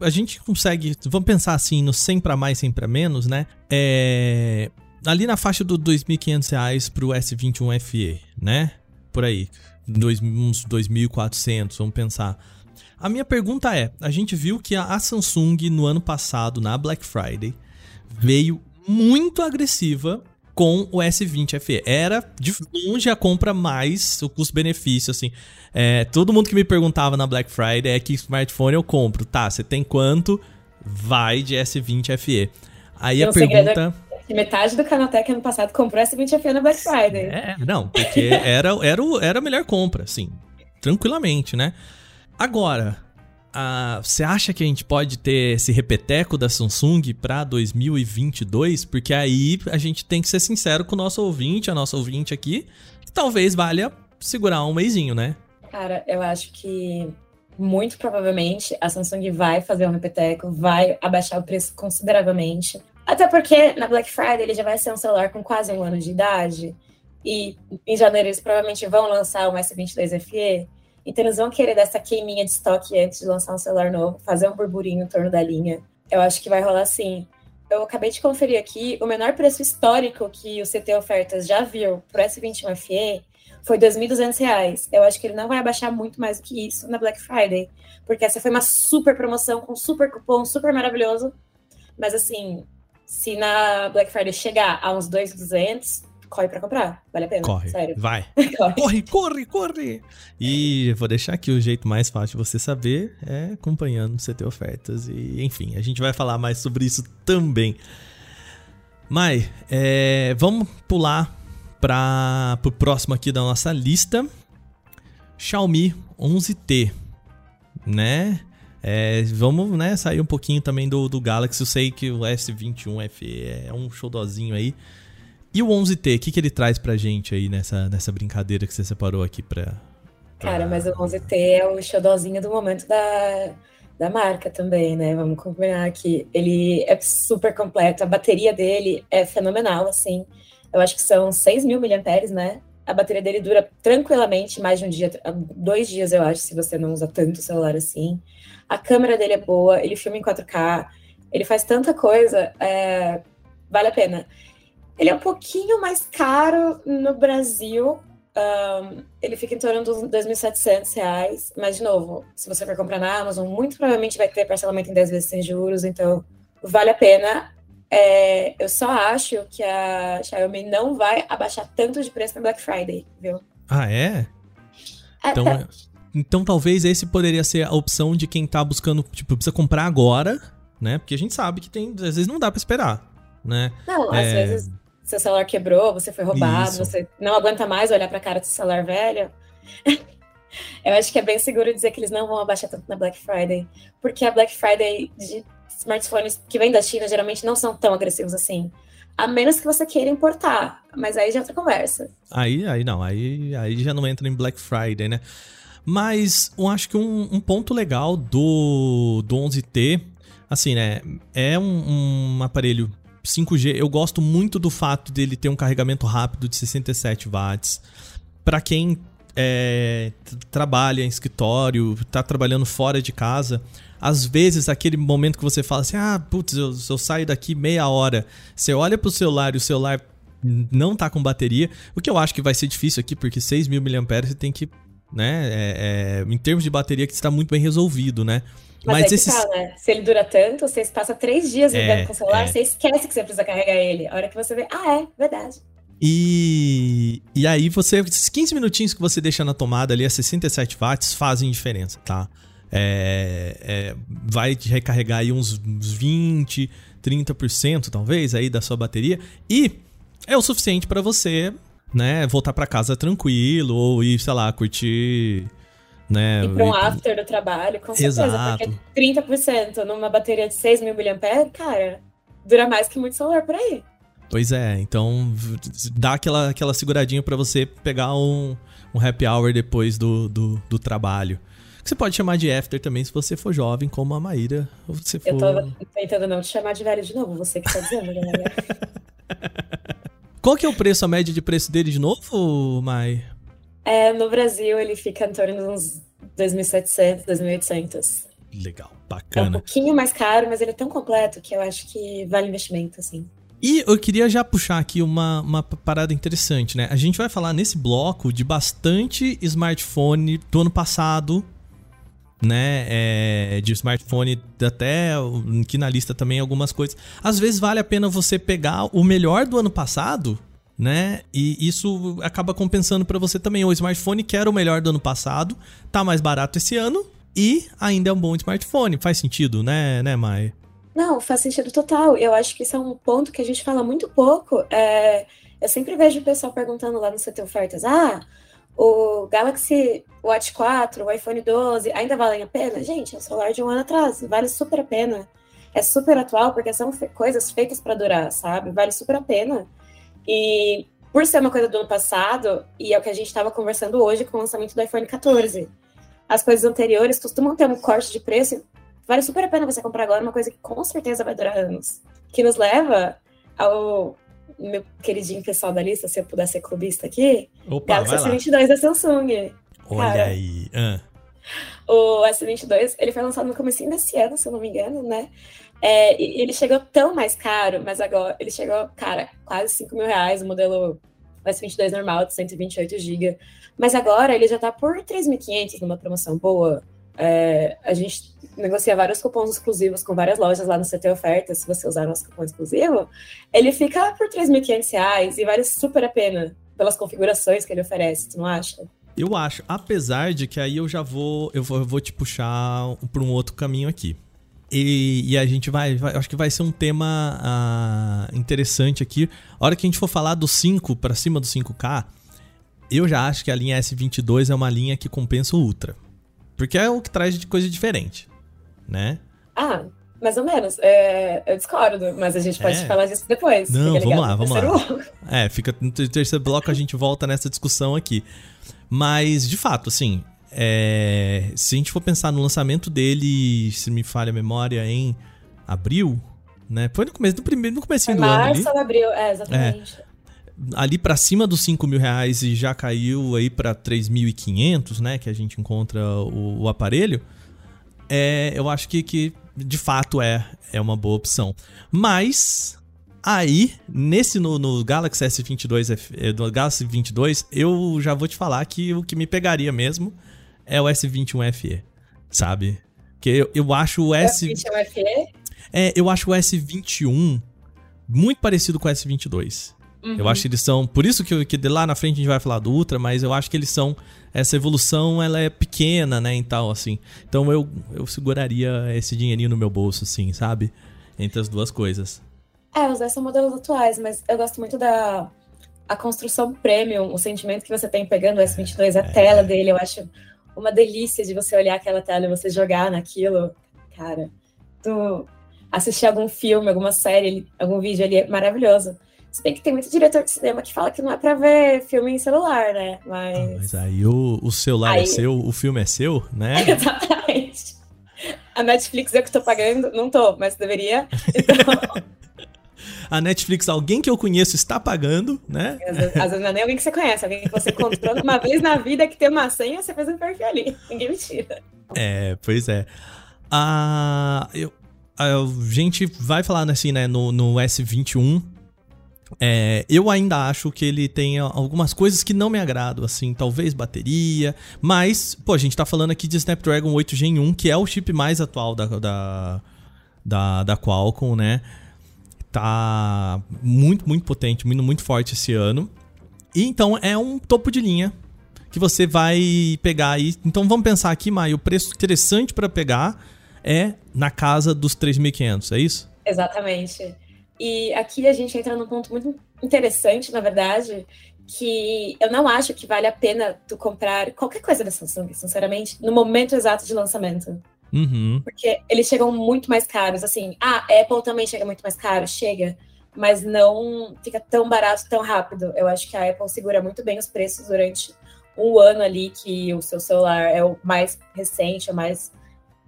Speaker 1: a gente consegue, vamos pensar assim, no 100 para mais, 100 para menos, né? É, ali na faixa do R$ 2.500 pro S21 FE, né? Por aí, dois, uns 2.400, vamos pensar. A minha pergunta é, a gente viu que a Samsung no ano passado, na Black Friday, veio muito agressiva com o S20 FE. Era de longe a compra mais o custo-benefício, assim. É, todo mundo que me perguntava na Black Friday é que smartphone eu compro. Tá, você tem quanto? Vai de S20 FE. Aí a pergunta...
Speaker 2: Que metade do Canaltech ano passado comprou S20 FE na Black Friday.
Speaker 1: É, não, porque era, era, era a melhor compra, assim. Tranquilamente, né? Agora, Uh, você acha que a gente pode ter esse repeteco da Samsung para 2022? Porque aí a gente tem que ser sincero com o nosso ouvinte, a nossa ouvinte aqui, que talvez valha segurar um mêsinho, né?
Speaker 2: Cara, eu acho que muito provavelmente a Samsung vai fazer um repeteco, vai abaixar o preço consideravelmente. Até porque na Black Friday ele já vai ser um celular com quase um ano de idade. E em janeiro eles provavelmente vão lançar o S22 FE. Então eles vão querer dessa queiminha de estoque antes de lançar um celular novo, fazer um burburinho em torno da linha. Eu acho que vai rolar assim. Eu acabei de conferir aqui, o menor preço histórico que o CT Ofertas já viu para o S21 FE foi R$ 2.200. Eu acho que ele não vai abaixar muito mais do que isso na Black Friday, porque essa foi uma super promoção com super cupom, super maravilhoso. Mas assim, se na Black Friday chegar a uns 2.200, corre pra comprar. Vale a pena.
Speaker 1: Corre.
Speaker 2: Sério.
Speaker 1: Vai. corre, corre, corre. E vou deixar aqui o jeito mais fácil de você saber é acompanhando o CT Ofertas. E, enfim, a gente vai falar mais sobre isso também. Mai, é, vamos pular para o próximo aqui da nossa lista. Xiaomi 11T, né? É, vamos né, sair um pouquinho também do, do Galaxy. Eu sei que o S21 FE é um showzinho aí. E o 11T, o que, que ele traz pra gente aí nessa, nessa brincadeira que você separou aqui pra.
Speaker 2: Cara, mas o 11T é o xodózinho do momento da, da marca também, né? Vamos combinar aqui. Ele é super completo, a bateria dele é fenomenal, assim. Eu acho que são 6 mil miliamperes, né? A bateria dele dura tranquilamente mais de um dia, dois dias, eu acho, se você não usa tanto o celular assim. A câmera dele é boa, ele filma em 4K, ele faz tanta coisa, é, vale a pena. Ele é um pouquinho mais caro no Brasil. Um, ele fica em torno dos R$ 2.700, mas, de novo, se você for comprar na Amazon, muito provavelmente vai ter parcelamento em 10 vezes sem juros, então vale a pena. É, eu só acho que a Xiaomi não vai abaixar tanto de preço na Black Friday, viu?
Speaker 1: Ah, é? é então, é. então talvez esse poderia ser a opção de quem tá buscando, tipo, precisa comprar agora, né? Porque a gente sabe que tem, às vezes não dá para esperar, né?
Speaker 2: Não, às é... vezes seu celular quebrou, você foi roubado, Isso. você não aguenta mais olhar para a cara do seu celular velho. Eu acho que é bem seguro dizer que eles não vão abaixar tanto na Black Friday, porque a Black Friday de smartphones que vêm da China geralmente não são tão agressivos assim. A menos que você queira importar, mas aí já é outra conversa.
Speaker 1: Aí, aí não, aí, aí já não entra em Black Friday, né? Mas eu acho que um, um ponto legal do, do 11T, assim, né? É um, um aparelho 5G, eu gosto muito do fato dele ter um carregamento rápido de 67 watts. Para quem é, trabalha em escritório, tá trabalhando fora de casa, às vezes aquele momento que você fala assim: ah, putz, eu, eu saio daqui meia hora. Você olha pro celular e o celular não tá com bateria, o que eu acho que vai ser difícil aqui, porque 6 mil mAh você tem que, né, é, é, em termos de bateria que está muito bem resolvido, né?
Speaker 2: Mas, Mas esses... tá, né? Se ele dura tanto, você passa três dias ligando é, com o celular, é. você esquece que você precisa carregar ele. A hora que você vê, ah, é, verdade.
Speaker 1: E, e aí você, esses 15 minutinhos que você deixa na tomada ali a 67 watts fazem diferença, tá? É, é, vai recarregar aí uns 20, 30% talvez aí da sua bateria e é o suficiente para você, né, voltar para casa tranquilo ou ir, sei lá, curtir né?
Speaker 2: E para um after do trabalho, com certeza. Exato. Porque 30% numa bateria de 6 mil mAh, cara, dura mais que muito celular por aí.
Speaker 1: Pois é, então dá aquela, aquela seguradinha para você pegar um, um happy hour depois do, do, do trabalho. Que você pode chamar de after também se você for jovem, como a Maíra. Ou você for...
Speaker 2: Eu tô tentando não te chamar de velho de novo, você que tá dizendo, galera.
Speaker 1: Qual que é o preço, a média de preço dele de novo, Mai?
Speaker 2: É, no Brasil ele fica em torno de uns 2.700, 2.800.
Speaker 1: Legal, bacana. É um
Speaker 2: pouquinho mais caro, mas ele é tão completo que eu acho que vale investimento, assim.
Speaker 1: E eu queria já puxar aqui uma, uma parada interessante, né? A gente vai falar nesse bloco de bastante smartphone do ano passado, né? É, de smartphone, até aqui na lista também algumas coisas. Às vezes vale a pena você pegar o melhor do ano passado, né? E isso acaba compensando para você também. O smartphone que era o melhor do ano passado, tá mais barato esse ano e ainda é um bom smartphone. Faz sentido, né, né, Mai?
Speaker 2: Não, faz sentido total. Eu acho que isso é um ponto que a gente fala muito pouco. É, eu sempre vejo o pessoal perguntando lá no CT Ofertas: ah, o Galaxy Watch 4, o iPhone 12 ainda valem a pena? Gente, é um celular de um ano atrás, vale super a pena. É super atual porque são coisas feitas para durar, sabe? Vale super a pena. E por ser uma coisa do ano passado, e é o que a gente estava conversando hoje com o lançamento do iPhone 14, as coisas anteriores costumam ter um corte de preço vale super a pena você comprar agora uma coisa que com certeza vai durar anos. Que nos leva ao meu queridinho pessoal da lista, se eu puder ser clubista aqui, Opa, Galaxy S22 da Samsung.
Speaker 1: Olha Cara, aí. Ah.
Speaker 2: O S22, ele foi lançado no começo desse ano, se eu não me engano, né? É, e ele chegou tão mais caro, mas agora ele chegou, cara, quase 5 mil reais, o modelo S22 normal de 128 GB. Mas agora ele já tá por 3.500 numa promoção boa. É, a gente negocia vários cupons exclusivos com várias lojas lá no CT Ofertas. Se você usar nosso cupom exclusivo, ele fica por R$ 3.500 e vale super a pena pelas configurações que ele oferece, tu não acha?
Speaker 1: Eu acho, apesar de que aí eu já vou, eu vou, eu vou te puxar para um outro caminho aqui. E, e, a gente vai, vai, acho que vai ser um tema uh, interessante aqui. A hora que a gente for falar do 5 para cima do 5K, eu já acho que a linha S22 é uma linha que compensa o Ultra. Porque é o que traz de coisa diferente, né?
Speaker 2: Ah, mais ou menos. É, eu discordo, mas a gente pode é. falar disso depois.
Speaker 1: Não, vamos lá, vamos lá. É, fica no terceiro bloco a gente volta nessa discussão aqui. Mas, de fato, assim, é, se a gente for pensar no lançamento dele, se me falha a memória, em abril, né? Foi no começo do primeiro, no começo do
Speaker 2: ano ali. Março ou abril, é, exatamente. É,
Speaker 1: ali para cima dos 5 mil reais e já caiu aí para 3.500, né? Que a gente encontra o, o aparelho. É, eu acho que, que de fato é, é uma boa opção. Mas aí, nesse no, no Galaxy S22, é, no Galaxy 22, eu já vou te falar que o que me pegaria mesmo é o S21 FE, sabe? Que eu, eu acho o S. S21 FE? É, eu acho o S21 muito parecido com o S22. Uhum. Eu acho que eles são. Por isso que, que lá na frente a gente vai falar do Ultra, mas eu acho que eles são. Essa evolução ela é pequena, né? E tal, assim. Então eu, eu seguraria esse dinheirinho no meu bolso, assim, sabe? Entre as duas coisas.
Speaker 2: É, os dois são modelos atuais, mas eu gosto muito da a construção premium, o sentimento que você tem pegando o S22, a é, tela dele, eu acho uma delícia de você olhar aquela tela e você jogar naquilo. Cara, tu assistir algum filme, alguma série, algum vídeo ali é maravilhoso. Se bem que tem muito diretor de cinema que fala que não é pra ver filme em celular, né? Mas. Ah,
Speaker 1: mas aí o, o celular é aí... é seu, o filme é seu, né?
Speaker 2: Exatamente. A Netflix eu que tô pagando, não tô, mas deveria. Então.
Speaker 1: a Netflix, alguém que eu conheço está pagando, né?
Speaker 2: Às vezes, às vezes não é nem alguém que você conhece, alguém que você comprou uma vez na vida que tem uma senha, você fez um perfil ali. Ninguém me tira.
Speaker 1: É, pois é. Ah, eu, a gente vai falar assim, né, no, no S21 é, eu ainda acho que ele tem algumas coisas que não me agradam, assim, talvez bateria, mas, pô, a gente tá falando aqui de Snapdragon 8 Gen 1, que é o chip mais atual da, da, da, da Qualcomm, né? Tá muito, muito potente, muito, muito forte esse ano. E então é um topo de linha que você vai pegar aí. Então vamos pensar aqui, Maio, o preço interessante para pegar é na casa dos 3.500, é isso?
Speaker 2: Exatamente. E aqui a gente entra num ponto muito interessante, na verdade, que eu não acho que vale a pena tu comprar qualquer coisa da Samsung, sinceramente, no momento exato de lançamento.
Speaker 1: Uhum.
Speaker 2: Porque eles chegam muito mais caros. Assim, ah, a Apple também chega muito mais caro, chega, mas não fica tão barato tão rápido. Eu acho que a Apple segura muito bem os preços durante um ano ali que o seu celular é o mais recente, é o mais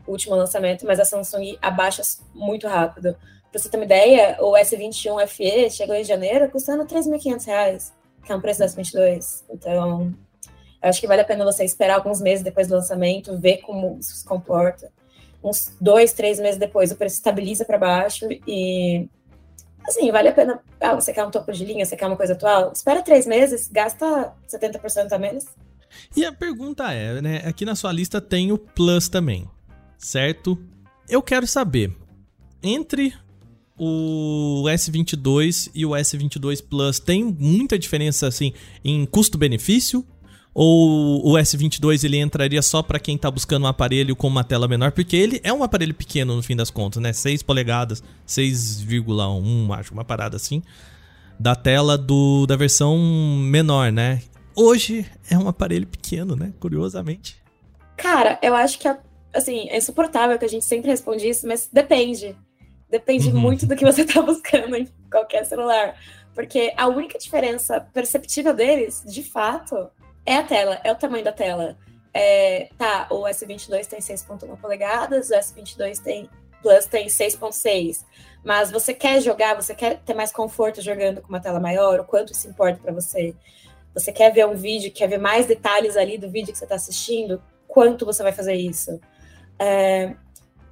Speaker 2: último lançamento, mas a Samsung abaixa muito rápido. Pra você ter uma ideia, o S21 FE chegou em janeiro custando R$ 3.500, que é um preço do S22. Então, acho que vale a pena você esperar alguns meses depois do lançamento, ver como isso se comporta. Uns dois, três meses depois o preço estabiliza para baixo e assim, vale a pena. Ah, você quer um topo de linha, você quer uma coisa atual? Espera três meses, gasta 70% a menos.
Speaker 1: E a pergunta é, né? Aqui na sua lista tem o Plus também, certo? Eu quero saber, entre o S22 e o S22 Plus tem muita diferença assim em custo-benefício? Ou o S22 ele entraria só para quem tá buscando um aparelho com uma tela menor? Porque ele é um aparelho pequeno no fim das contas, né? 6 polegadas, 6,1, acho, uma parada assim. Da tela do, da versão menor, né? Hoje é um aparelho pequeno, né? Curiosamente.
Speaker 2: Cara, eu acho que assim, é insuportável que a gente sempre responde isso, mas depende. Depende uhum. muito do que você tá buscando em qualquer celular. Porque a única diferença perceptível deles, de fato, é a tela, é o tamanho da tela. É, tá, o S22 tem 6.1 polegadas, o S22 tem Plus tem 6.6. Mas você quer jogar, você quer ter mais conforto jogando com uma tela maior, o quanto isso importa para você? Você quer ver um vídeo, quer ver mais detalhes ali do vídeo que você está assistindo? Quanto você vai fazer isso? É,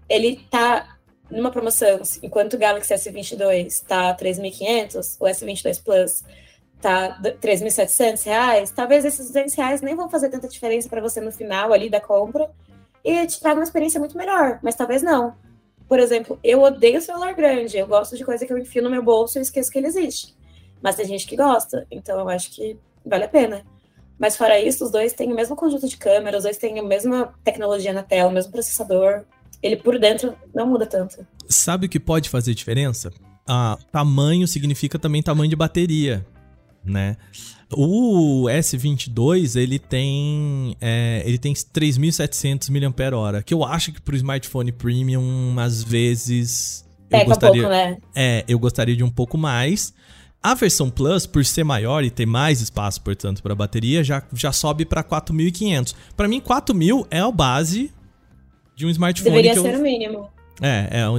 Speaker 2: ele tá numa promoção, enquanto o Galaxy S22 está 3.500, o S22 Plus tá 3.700 reais, talvez esses 200 reais nem vão fazer tanta diferença para você no final ali da compra e te traga uma experiência muito melhor, mas talvez não. Por exemplo, eu odeio celular grande, eu gosto de coisa que eu enfio no meu bolso e esqueço que ele existe. Mas tem gente que gosta, então eu acho que vale a pena. Mas fora isso, os dois têm o mesmo conjunto de câmeras, os dois têm a mesma tecnologia na tela, o mesmo processador. Ele por dentro não muda tanto.
Speaker 1: Sabe o que pode fazer diferença? Ah, tamanho significa também tamanho de bateria né? O S22, ele tem é, ele tem 3.700 mAh, que eu acho que pro smartphone premium, às vezes... Eu
Speaker 2: Pega gostaria, um pouco, né?
Speaker 1: É, eu gostaria de um pouco mais. A versão Plus, por ser maior e ter mais espaço, portanto, para bateria, já, já sobe para 4.500. Para mim, 4.000 é a base de um smartphone.
Speaker 2: Deveria ser eu... o mínimo.
Speaker 1: É, é o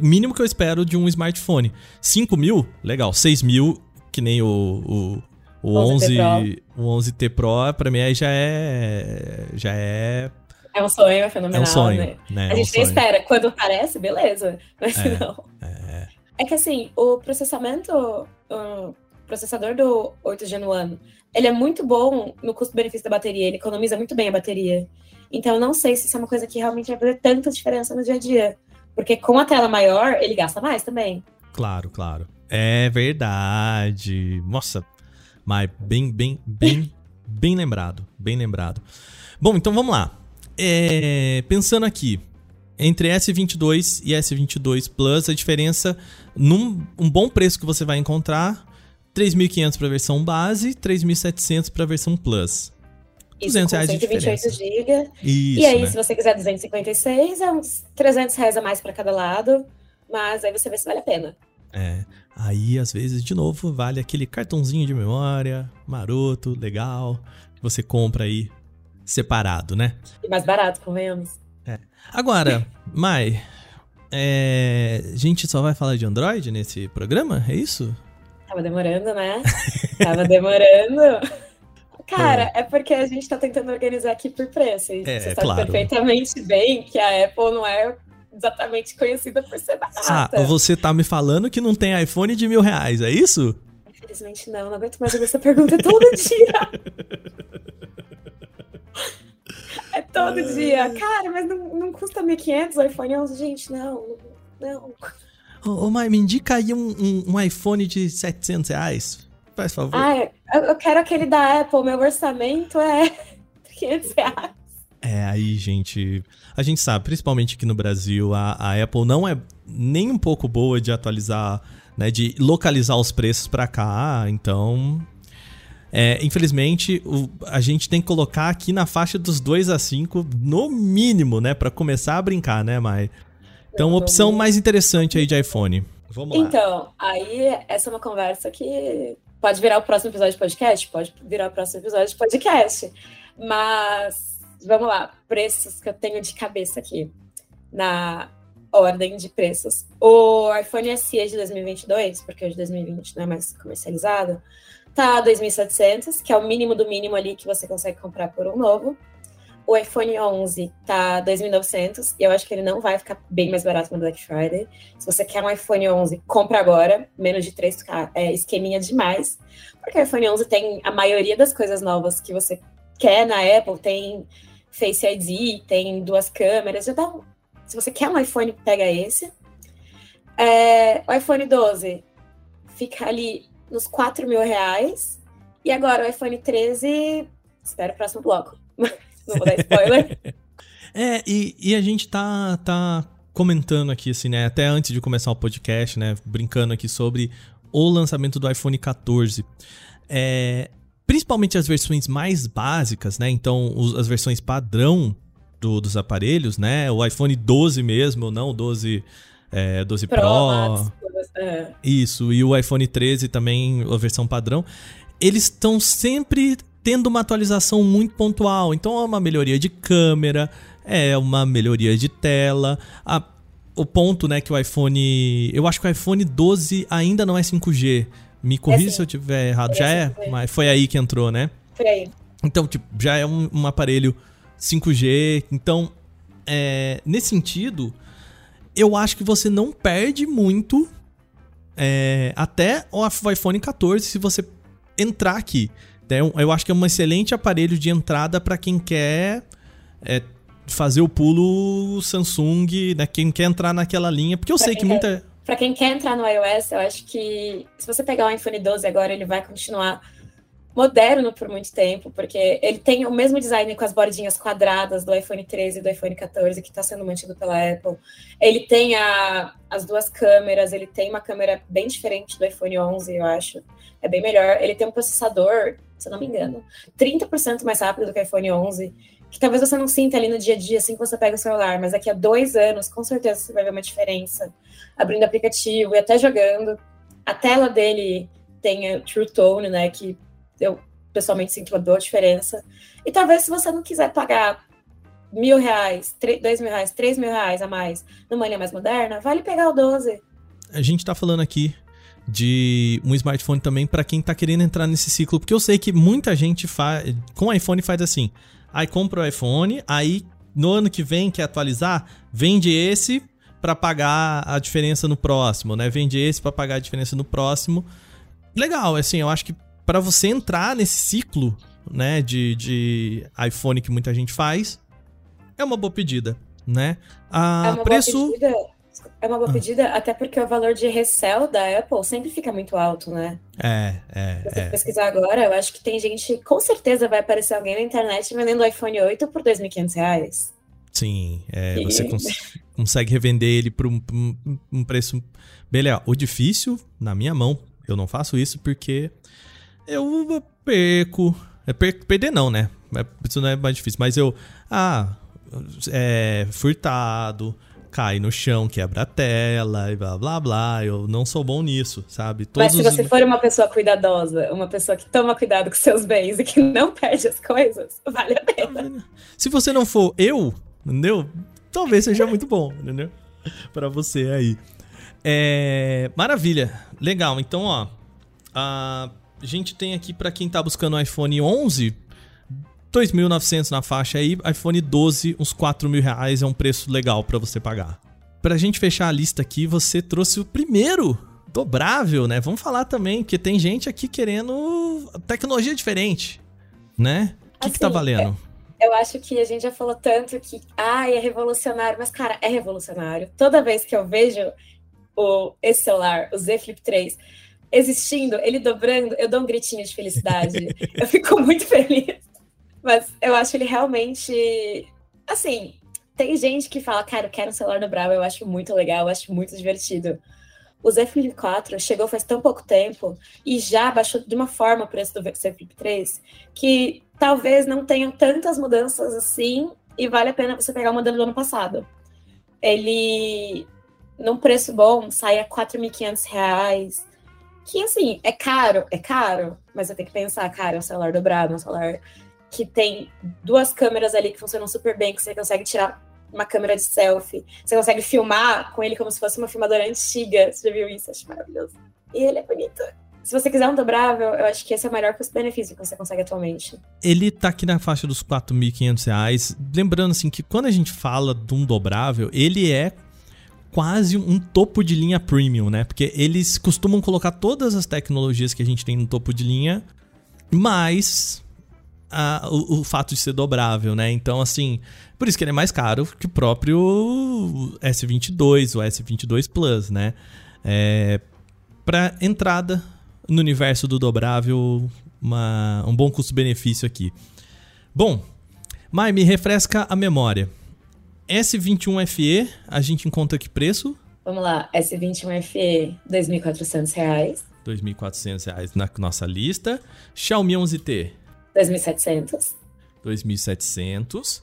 Speaker 1: mínimo que eu espero de um smartphone. 5 mil, legal. 6 mil que nem o, o, o 11, 11 o 11T Pro, pra mim aí já é. Já é.
Speaker 2: É um sonho, é fenomenal. É um sonho. Né? né? A é gente um nem espera. Quando aparece, beleza. Mas é, não. É. é que assim, o processamento. O processador do 8 Gen One, ele é muito bom no custo-benefício da bateria, ele economiza muito bem a bateria. Então, eu não sei se isso é uma coisa que realmente vai fazer tanta diferença no dia a dia. Porque com a tela maior, ele gasta mais também.
Speaker 1: Claro, claro. É verdade. Nossa, mas bem, bem, bem, bem lembrado. Bem lembrado. Bom, então vamos lá. É, pensando aqui, entre S22 e S22 Plus, a diferença num um bom preço que você vai encontrar, 3.500 para a versão base, 3.700 para a versão Plus.
Speaker 2: Isso, 200 reais 128 GB. E aí, né? se você quiser 256, é uns 300 reais a mais para cada lado. Mas aí você vê se vale a pena.
Speaker 1: É. Aí, às vezes, de novo, vale aquele cartãozinho de memória, maroto, legal, que você compra aí separado, né?
Speaker 2: E mais barato, convenhamos.
Speaker 1: É. Agora, Mai, é... a gente só vai falar de Android nesse programa? É isso?
Speaker 2: Tava demorando, né? Tava demorando. Cara, é. é. porque a gente tá tentando organizar aqui por preço. E é, você sabe claro. perfeitamente bem que a Apple não é exatamente conhecida por ser barata.
Speaker 1: Ah, você tá me falando que não tem iPhone de mil reais, é isso?
Speaker 2: Infelizmente não, não aguento mais ouvir essa pergunta todo dia. é todo dia. Cara, mas não, não custa 1.500 o iPhone 11? Gente, não, não.
Speaker 1: Ô, ô Mai, me indica aí um, um, um, iPhone de 700 reais. Faz favor.
Speaker 2: Ah, eu, eu quero aquele da Apple. Meu orçamento é 500 reais.
Speaker 1: Aí, gente. A gente sabe, principalmente aqui no Brasil, a, a Apple não é nem um pouco boa de atualizar, né? De localizar os preços para cá. Então. É, infelizmente, o, a gente tem que colocar aqui na faixa dos 2 a 5, no mínimo, né? para começar a brincar, né, Mai? Então, opção mais interessante aí de iPhone. Vamos
Speaker 2: lá. Então, aí essa é uma conversa que pode virar o próximo episódio de podcast? Pode virar o próximo episódio de podcast. Mas Vamos lá, preços que eu tenho de cabeça aqui na ordem de preços. O iPhone SE de 2022, porque o de 2020 não é mais comercializado, tá 2.700, que é o mínimo do mínimo ali que você consegue comprar por um novo. o iPhone 11 tá 2.900 e eu acho que ele não vai ficar bem mais barato no Black Friday. Se você quer um iPhone 11, compra agora, menos de 3K, é esqueminha demais. Porque o iPhone 11 tem a maioria das coisas novas que você quer na Apple, tem Face ID, tem duas câmeras, já dá. Se você quer um iPhone, pega esse. É, o iPhone 12 fica ali nos 4 mil reais. E agora o iPhone 13, espero o próximo bloco. Não vou dar spoiler.
Speaker 1: é, e, e a gente tá, tá comentando aqui, assim, né? Até antes de começar o podcast, né? Brincando aqui sobre o lançamento do iPhone 14. É, principalmente as versões mais básicas, né? Então, os, as versões padrão do, dos aparelhos, né? O iPhone 12 mesmo, não o 12, é, 12 Pro. Pro é. Isso, e o iPhone 13 também, a versão padrão. Eles estão sempre tendo uma atualização muito pontual. Então é uma melhoria de câmera, é uma melhoria de tela. A, o ponto, né, que o iPhone. Eu acho que o iPhone 12 ainda não é 5G. Me corrija é se eu tiver errado. já é, mas foi aí que entrou, né?
Speaker 2: Foi aí.
Speaker 1: Então, tipo, já é um, um aparelho 5G. Então, é, nesse sentido, eu acho que você não perde muito é, até o iPhone 14 se você entrar aqui. Então, eu acho que é um excelente aparelho de entrada para quem quer é, fazer o pulo Samsung, né? Quem quer entrar naquela linha, porque eu pra sei que muita.
Speaker 2: Para quem quer entrar no iOS, eu acho que se você pegar o iPhone 12 agora, ele vai continuar moderno por muito tempo, porque ele tem o mesmo design com as bordinhas quadradas do iPhone 13 e do iPhone 14, que está sendo mantido pela Apple. Ele tem a, as duas câmeras, ele tem uma câmera bem diferente do iPhone 11, eu acho. É bem melhor. Ele tem um processador se eu não me engano, 30% mais rápido do que o iPhone 11, que talvez você não sinta ali no dia a dia, assim que você pega o celular, mas daqui a dois anos, com certeza você vai ver uma diferença. Abrindo aplicativo e até jogando. A tela dele tem o True Tone, né, que eu pessoalmente sinto uma boa diferença. E talvez se você não quiser pagar mil reais, dois mil reais, três mil reais a mais numa linha mais moderna, vale pegar o 12.
Speaker 1: A gente tá falando aqui de um smartphone também para quem tá querendo entrar nesse ciclo, porque eu sei que muita gente faz com iPhone faz assim. Aí compra o iPhone, aí no ano que vem quer atualizar, vende esse para pagar a diferença no próximo, né? Vende esse para pagar a diferença no próximo. Legal, assim, eu acho que para você entrar nesse ciclo, né, de, de iPhone que muita gente faz, é uma boa pedida, né?
Speaker 2: A é uma preço boa pedida é uma boa ah. pedida, até porque o valor de resell da Apple sempre fica muito alto, né?
Speaker 1: É, é.
Speaker 2: Se você
Speaker 1: é.
Speaker 2: pesquisar agora, eu acho que tem gente, com certeza vai aparecer alguém na internet vendendo o iPhone 8 por R$ 2.500.
Speaker 1: Sim, é, e... você cons consegue revender ele por um, um, um preço bem legal. O difícil, na minha mão, eu não faço isso porque eu perco. É per perder não, né? É, isso não é mais difícil, mas eu. Ah, é furtado cai no chão, quebra a tela e blá blá blá. Eu não sou bom nisso, sabe?
Speaker 2: Todos Mas se você for uma pessoa cuidadosa, uma pessoa que toma cuidado com seus bens e que não perde as coisas, vale a pena.
Speaker 1: Se você não for eu, entendeu? Talvez seja muito bom, entendeu? Para você aí. É... Maravilha. Legal. Então, ó. A gente tem aqui para quem tá buscando o iPhone 11 2.900 na faixa aí, iPhone 12, uns 4 mil reais é um preço legal para você pagar. Pra gente fechar a lista aqui, você trouxe o primeiro dobrável, né? Vamos falar também, que tem gente aqui querendo tecnologia diferente, né? O que, assim, que tá assim, valendo?
Speaker 2: Eu, eu acho que a gente já falou tanto que, ai, é revolucionário, mas, cara, é revolucionário. Toda vez que eu vejo o, esse celular, o Z Flip 3, existindo, ele dobrando, eu dou um gritinho de felicidade. eu fico muito feliz. Mas eu acho ele realmente. Assim, tem gente que fala, cara, eu quero um celular no Bravo, eu acho muito legal, eu acho muito divertido. O Z Flip 4 chegou faz tão pouco tempo e já baixou de uma forma o preço do Z Flip 3 que talvez não tenham tantas mudanças assim e vale a pena você pegar o modelo do ano passado. Ele, num preço bom, sai a R$ 4.500, que assim, é caro, é caro, mas eu tenho que pensar, cara, é um celular dobrado, é um celular que tem duas câmeras ali que funcionam super bem, que você consegue tirar uma câmera de selfie. Você consegue filmar com ele como se fosse uma filmadora antiga. Você já viu isso? Acho maravilhoso. E ele é bonito. Se você quiser um dobrável, eu acho que esse é o melhor custo-benefício que você consegue atualmente.
Speaker 1: Ele tá aqui na faixa dos 4.500 reais. Lembrando, assim, que quando a gente fala de um dobrável, ele é quase um topo de linha premium, né? Porque eles costumam colocar todas as tecnologias que a gente tem no topo de linha, mais a, o, o, fato de ser dobrável, né? Então, assim, por isso que ele é mais caro que o próprio S22, o S22 Plus, né? É, para entrada no universo do dobrável, uma, um bom custo-benefício aqui. Bom, Mai, me refresca a memória. S21FE, a gente encontra que preço?
Speaker 2: Vamos lá, S21FE, R$ 2.400. R$
Speaker 1: 2.400 na nossa lista. Xiaomi 11T?
Speaker 2: 2.700.
Speaker 1: 2.700.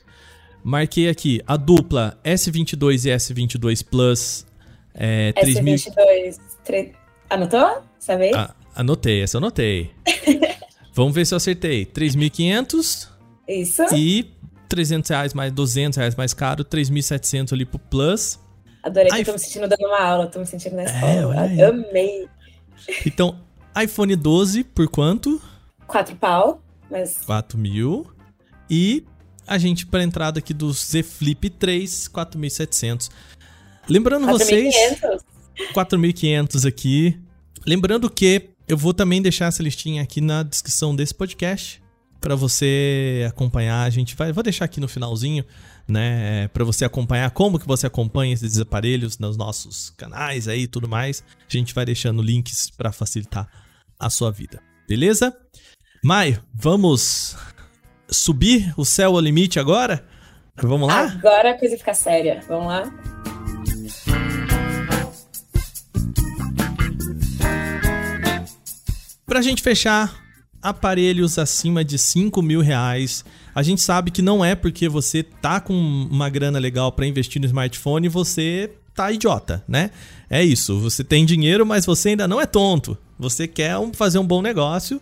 Speaker 1: Marquei aqui a dupla S22 e S22 Plus. É,
Speaker 2: S22. 3... Anotou? Sabe?
Speaker 1: Ah, anotei, essa eu anotei. Vamos ver se eu acertei. 3.500.
Speaker 2: Isso.
Speaker 1: E 300 reais mais 200 reais mais caro, 3.700 ali pro Plus.
Speaker 2: Adorei que eu tô me sentindo dando uma aula, tô me sentindo na é, escola. É, Amei.
Speaker 1: Então, iPhone 12 por quanto?
Speaker 2: 4 pau, mas...
Speaker 1: 4 mil. E a gente, para entrada aqui do Z Flip 3, 4.700. Lembrando 4, vocês... 4.500 aqui. Lembrando que eu vou também deixar essa listinha aqui na descrição desse podcast para você acompanhar. A gente vai, vou deixar aqui no finalzinho, né, para você acompanhar como que você acompanha esses aparelhos nos nossos canais aí e tudo mais. A gente vai deixando links para facilitar a sua vida. Beleza? Maio, vamos subir o céu ao limite agora? Vamos lá?
Speaker 2: Agora a coisa fica séria. Vamos lá?
Speaker 1: Pra gente fechar aparelhos acima de 5 mil reais. A gente sabe que não é porque você tá com uma grana legal para investir no smartphone você tá idiota, né? É isso. Você tem dinheiro, mas você ainda não é tonto. Você quer fazer um bom negócio.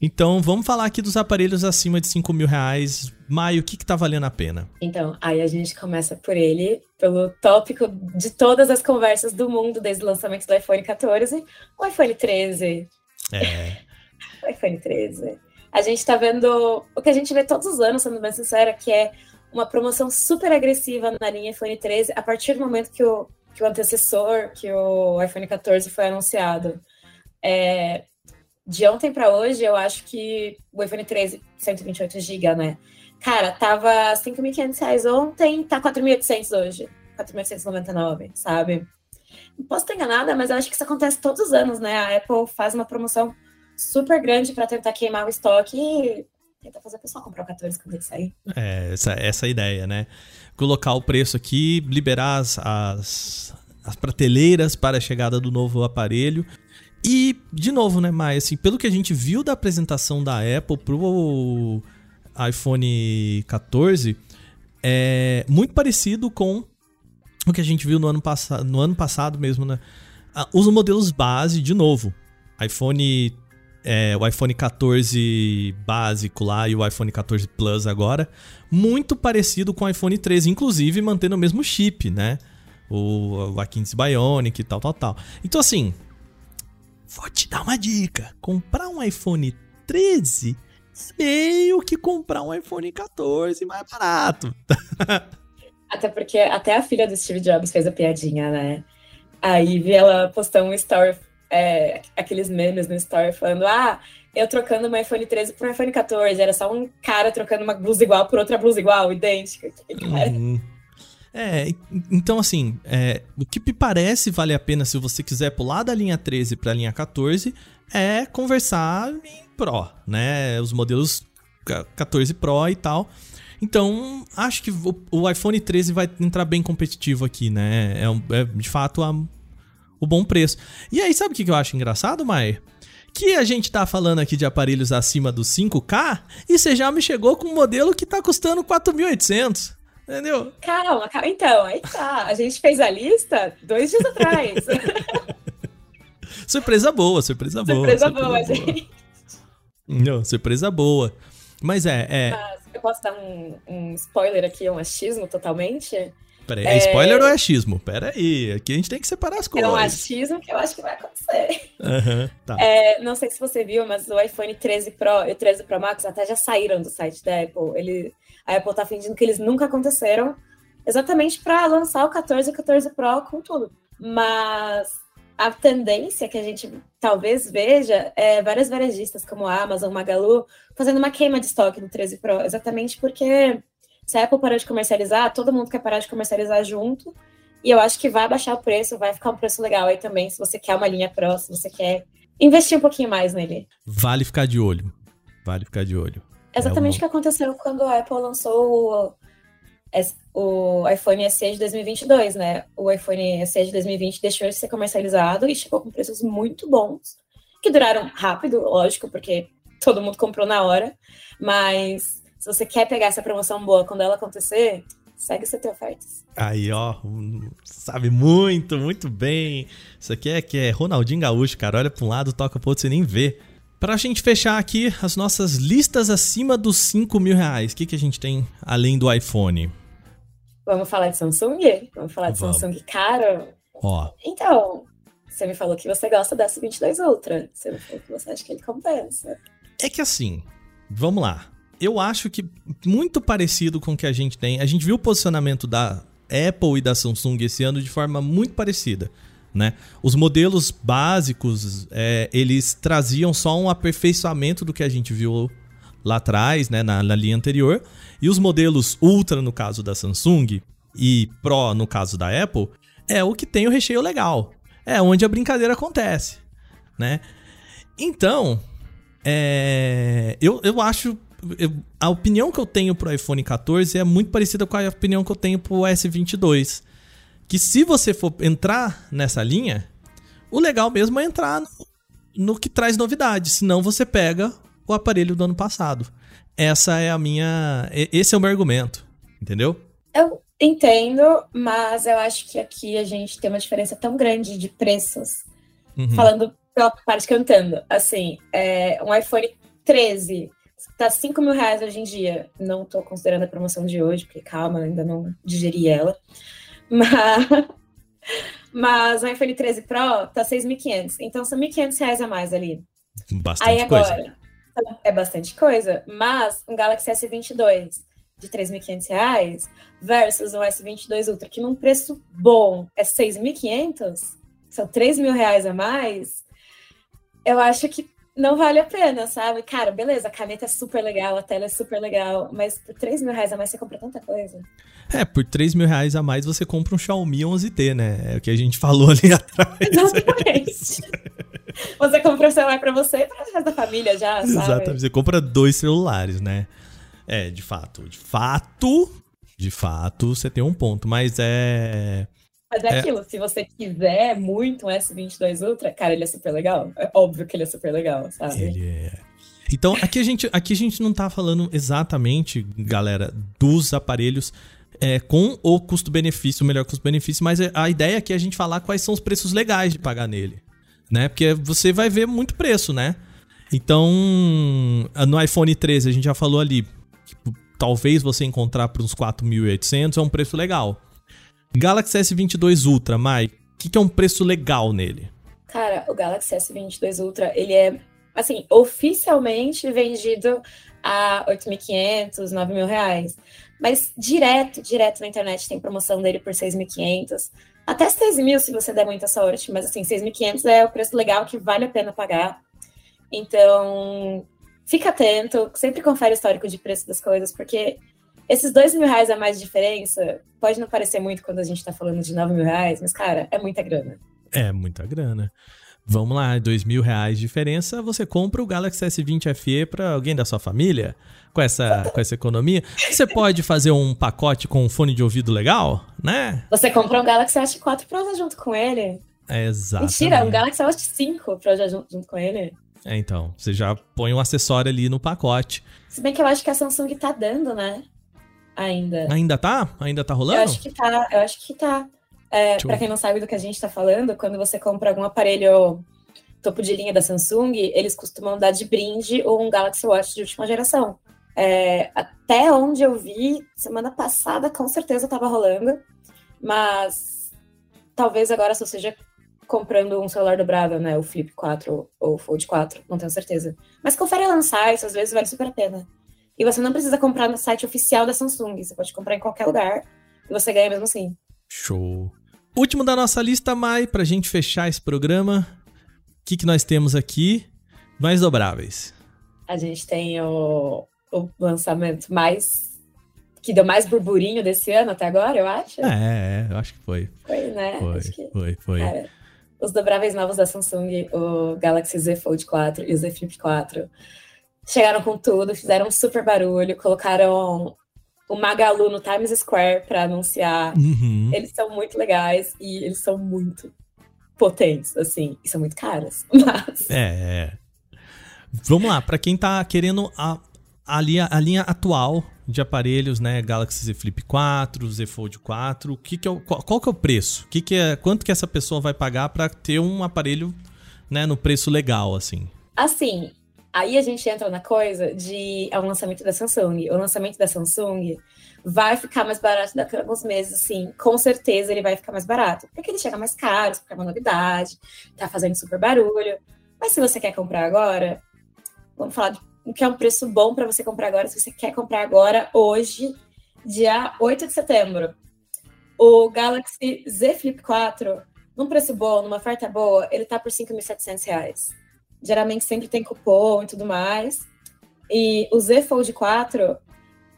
Speaker 1: Então, vamos falar aqui dos aparelhos acima de 5 mil reais. Maio, o que, que tá valendo a pena?
Speaker 2: Então, aí a gente começa por ele, pelo tópico de todas as conversas do mundo desde o lançamento do iPhone 14, o iPhone 13.
Speaker 1: É
Speaker 2: o iPhone 13. A gente tá vendo o que a gente vê todos os anos, sendo bem sincera, que é uma promoção super agressiva na linha iPhone 13 a partir do momento que o, que o antecessor, que o iPhone 14 foi anunciado. É, de ontem para hoje, eu acho que o iPhone 13, 128 GB, né? Cara, tava 5.500 reais ontem, tá 4.800 hoje. 4.899, sabe? Não posso ter enganada, mas eu acho que isso acontece todos os anos, né? A Apple faz uma promoção super grande para tentar queimar o estoque e tentar fazer o pessoal comprar o 14 quando ele sair.
Speaker 1: É, essa, essa é a ideia, né? Colocar o preço aqui, liberar as, as, as prateleiras para a chegada do novo aparelho. E, de novo, né, Maia, assim, pelo que a gente viu da apresentação da Apple pro iPhone 14, é muito parecido com o que a gente viu no ano, passado, no ano passado mesmo, né? Os modelos base, de novo, iPhone é, o iPhone 14 básico lá e o iPhone 14 Plus agora, muito parecido com o iPhone 13, inclusive mantendo o mesmo chip, né? O, o A15 Bionic e tal, tal, tal. Então, assim, vou te dar uma dica: comprar um iPhone 13 meio que comprar um iPhone 14 mais barato.
Speaker 2: até porque até a filha do Steve Jobs fez a piadinha, né? Aí vi ela postar um story é, aqueles memes no Story falando: ah, eu trocando meu iPhone 13 por um iPhone 14. Era só um cara trocando uma blusa igual por outra blusa igual, idêntica.
Speaker 1: Uhum. É, então assim, é, o que me parece vale a pena se você quiser pular da linha 13 para a linha 14 é conversar em Pro, né? Os modelos 14 Pro e tal. Então, acho que o iPhone 13 vai entrar bem competitivo aqui, né? É, é de fato a o bom preço. E aí, sabe o que eu acho engraçado, Mai? Que a gente tá falando aqui de aparelhos acima dos 5K e você já me chegou com um modelo que tá custando 4.800. Entendeu?
Speaker 2: Calma, calma. Então, aí tá. A gente fez a lista dois dias atrás.
Speaker 1: surpresa boa, surpresa boa.
Speaker 2: Surpresa, surpresa boa, boa, gente.
Speaker 1: Não, surpresa boa. Mas é. é...
Speaker 2: Mas eu posso dar um, um spoiler aqui, um achismo totalmente?
Speaker 1: Peraí, é spoiler ou é achismo? Pera aí, aqui a gente tem que separar as coisas.
Speaker 2: É um achismo que eu acho que vai acontecer.
Speaker 1: Uhum, tá.
Speaker 2: é, não sei se você viu, mas o iPhone 13 Pro e o 13 Pro Max até já saíram do site da Apple. Ele, a Apple tá fingindo que eles nunca aconteceram, exatamente para lançar o 14 e o 14 Pro com tudo. Mas a tendência que a gente talvez veja é várias varejistas como a Amazon, Magalu, fazendo uma queima de estoque do 13 Pro, exatamente porque se a Apple parar de comercializar, todo mundo quer parar de comercializar junto. E eu acho que vai baixar o preço, vai ficar um preço legal aí também, se você quer uma linha Pro, se você quer investir um pouquinho mais nele.
Speaker 1: Vale ficar de olho. Vale ficar de olho.
Speaker 2: Exatamente é o que aconteceu quando a Apple lançou o, o iPhone SE de 2022, né? O iPhone SE de 2020 deixou de ser comercializado e chegou com preços muito bons, que duraram rápido, lógico, porque todo mundo comprou na hora, mas se você quer pegar essa promoção boa quando ela acontecer, segue o CT Ofertas.
Speaker 1: Aí, ó, sabe muito, muito bem. Isso aqui é que é Ronaldinho Gaúcho, cara. Olha para um lado, toca pro outro, você nem vê. Pra gente fechar aqui as nossas listas acima dos 5 mil reais, o que, que a gente tem além do iPhone?
Speaker 2: Vamos falar de Samsung? Vamos falar de Vamos. Samsung caro?
Speaker 1: Ó.
Speaker 2: Então, você me falou que você gosta da S22 Ultra. Você me falou que você acha que ele compensa.
Speaker 1: É que assim, vamos lá eu acho que muito parecido com o que a gente tem. A gente viu o posicionamento da Apple e da Samsung esse ano de forma muito parecida. Né? Os modelos básicos, é, eles traziam só um aperfeiçoamento do que a gente viu lá atrás, né, na, na, linha anterior. E os modelos Ultra, no caso da Samsung, e Pro, no caso da Apple, é o que tem o recheio legal. É onde a brincadeira acontece, né? Então, é, eu, eu acho eu, a opinião que eu tenho pro iPhone 14 é muito parecida com a opinião que eu tenho pro S22. Que se você for entrar nessa linha, o legal mesmo é entrar no, que traz novidade. Senão você pega o aparelho do ano passado. Essa é a minha. Esse é o meu argumento. Entendeu?
Speaker 2: Eu entendo, mas eu acho que aqui a gente tem uma diferença tão grande de preços. Uhum. Falando pela parte cantando. Assim, é, um iPhone 13 Tá 5 mil reais hoje em dia. Não tô considerando a promoção de hoje, porque calma, ainda não digeri ela. Mas, mas o iPhone 13 Pro tá 6.500. Então são 1.500 reais a mais ali.
Speaker 1: Bastante Aí agora, coisa.
Speaker 2: é bastante coisa, mas um Galaxy S22 de 3.500 reais versus um S22 Ultra, que num preço bom é 6.500, são 3 mil reais a mais, eu acho que não vale a pena, sabe? Cara, beleza, a caneta é super legal, a tela é super legal, mas por 3 mil reais a mais você compra tanta coisa.
Speaker 1: É, por 3 mil reais a mais você compra um Xiaomi 11T, né? É o que a gente falou ali atrás.
Speaker 2: Exatamente. você compra um celular pra você e pra resto da família já, sabe?
Speaker 1: Exatamente, você compra dois celulares, né? É, de fato, de fato, de fato, você tem um ponto, mas é...
Speaker 2: Mas é, é, aquilo, se você quiser muito um S22 Ultra, cara, ele é super legal. É óbvio que ele é super legal, sabe?
Speaker 1: Ele é. Então, aqui a gente, aqui a gente não tá falando exatamente, galera, dos aparelhos é, com o custo-benefício, o melhor custo-benefício, mas a ideia aqui é a gente falar quais são os preços legais de pagar nele, né? Porque você vai ver muito preço, né? Então, no iPhone 13 a gente já falou ali, tipo, talvez você encontrar por uns 4.800 é um preço legal. Galaxy S22 Ultra, Mai, o que, que é um preço legal nele?
Speaker 2: Cara, o Galaxy S22 Ultra, ele é, assim, oficialmente vendido a 8.500, 9.000 reais. Mas direto, direto na internet tem promoção dele por 6.500. Até 6.000 se você der muita sorte, mas assim, 6.500 é o preço legal que vale a pena pagar. Então, fica atento, sempre confere o histórico de preço das coisas, porque esses dois mil reais a mais de diferença pode não parecer muito quando a gente tá falando de nove mil reais, mas, cara, é muita grana.
Speaker 1: É muita grana. Vamos lá, dois mil reais de diferença, você compra o Galaxy S20 FE para alguém da sua família com essa, com essa economia. Você pode fazer um pacote com um fone de ouvido legal, né?
Speaker 2: Você compra um Galaxy S4 Pro junto com ele.
Speaker 1: É exato.
Speaker 2: Mentira, um Galaxy S5 Pro junto, junto com ele.
Speaker 1: É, então, você já põe um acessório ali no pacote.
Speaker 2: Se bem que eu acho que a Samsung tá dando, né? Ainda.
Speaker 1: Ainda tá? Ainda tá rolando?
Speaker 2: Eu acho que tá, eu acho que tá. É, para quem não sabe do que a gente tá falando, quando você compra algum aparelho topo de linha da Samsung, eles costumam dar de brinde um Galaxy Watch de última geração. É, até onde eu vi, semana passada com certeza tava rolando. Mas talvez agora só seja comprando um celular dobrável, né? O Flip 4 ou o Fold 4, não tenho certeza. Mas confere no site, às vezes vale super a pena. E você não precisa comprar no site oficial da Samsung, você pode comprar em qualquer lugar e você ganha mesmo assim.
Speaker 1: Show. Último da nossa lista, Mai, pra gente fechar esse programa. O que, que nós temos aqui? Mais dobráveis.
Speaker 2: A gente tem o, o lançamento mais. que deu mais burburinho desse ano até agora, eu acho.
Speaker 1: É, é eu acho que foi.
Speaker 2: Foi, né?
Speaker 1: Foi,
Speaker 2: que,
Speaker 1: foi, foi.
Speaker 2: É, os dobráveis novos da Samsung, o Galaxy Z Fold 4 e o Z Flip 4, chegaram com tudo, fizeram um super barulho, colocaram o Magalu no Times Square para anunciar.
Speaker 1: Uhum.
Speaker 2: Eles são muito legais e eles são muito potentes, assim, e são muito caros. Mas...
Speaker 1: É, é. Vamos lá, para quem tá querendo a, a, linha, a linha atual de aparelhos, né, Galaxy Z Flip 4, Z Fold 4, o que que é o, qual, qual, que é o preço? Que que é, quanto que essa pessoa vai pagar para ter um aparelho, né, no preço legal, assim?
Speaker 2: Assim, aí a gente entra na coisa de é o lançamento da Samsung. O lançamento da Samsung vai ficar mais barato daqui a alguns meses, assim, com certeza ele vai ficar mais barato, porque ele chega mais caro, porque é uma novidade, tá fazendo super barulho. Mas se você quer comprar agora, Vamos falar de que é um preço bom para você comprar agora, se você quer comprar agora, hoje, dia 8 de setembro. O Galaxy Z Flip 4, num preço bom, numa oferta boa, ele tá por R$ 5.700. Geralmente sempre tem cupom e tudo mais. E o Z Fold 4,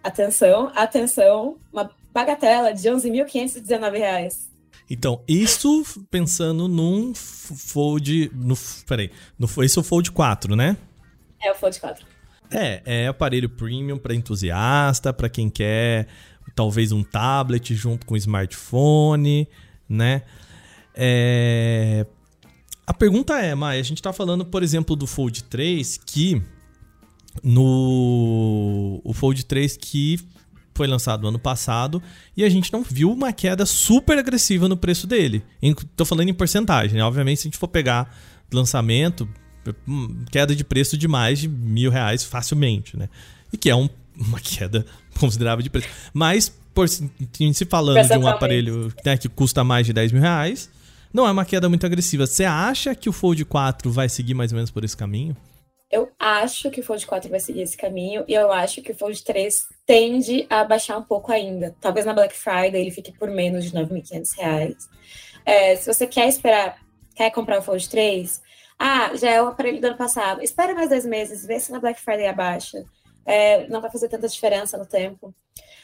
Speaker 2: atenção, atenção, uma bagatela de R$ 11.519.
Speaker 1: Então, isso pensando num Fold. No, peraí, no, esse é o Fold 4, né?
Speaker 2: É o Fold 4.
Speaker 1: É, é aparelho premium para entusiasta, para quem quer talvez um tablet junto com um smartphone, né? É... A pergunta é, Mai, a gente tá falando, por exemplo, do Fold 3, que no o Fold 3 que foi lançado no ano passado e a gente não viu uma queda super agressiva no preço dele. Tô falando em porcentagem, né? Obviamente, se a gente for pegar lançamento, queda de preço de mais de mil reais facilmente, né? E que é um, uma queda considerável de preço. Mas, por se falando de um aparelho né, que custa mais de 10 mil reais, não é uma queda muito agressiva. Você acha que o Fold 4 vai seguir mais ou menos por esse caminho?
Speaker 2: Eu acho que o Fold 4 vai seguir esse caminho e eu acho que o Fold 3 tende a baixar um pouco ainda. Talvez na Black Friday ele fique por menos de R$ 9.500. É, se você quer esperar, quer comprar o Fold 3, ah, já é o aparelho do ano passado. Espera mais dois meses, vê se na Black Friday abaixa. É, não vai fazer tanta diferença no tempo.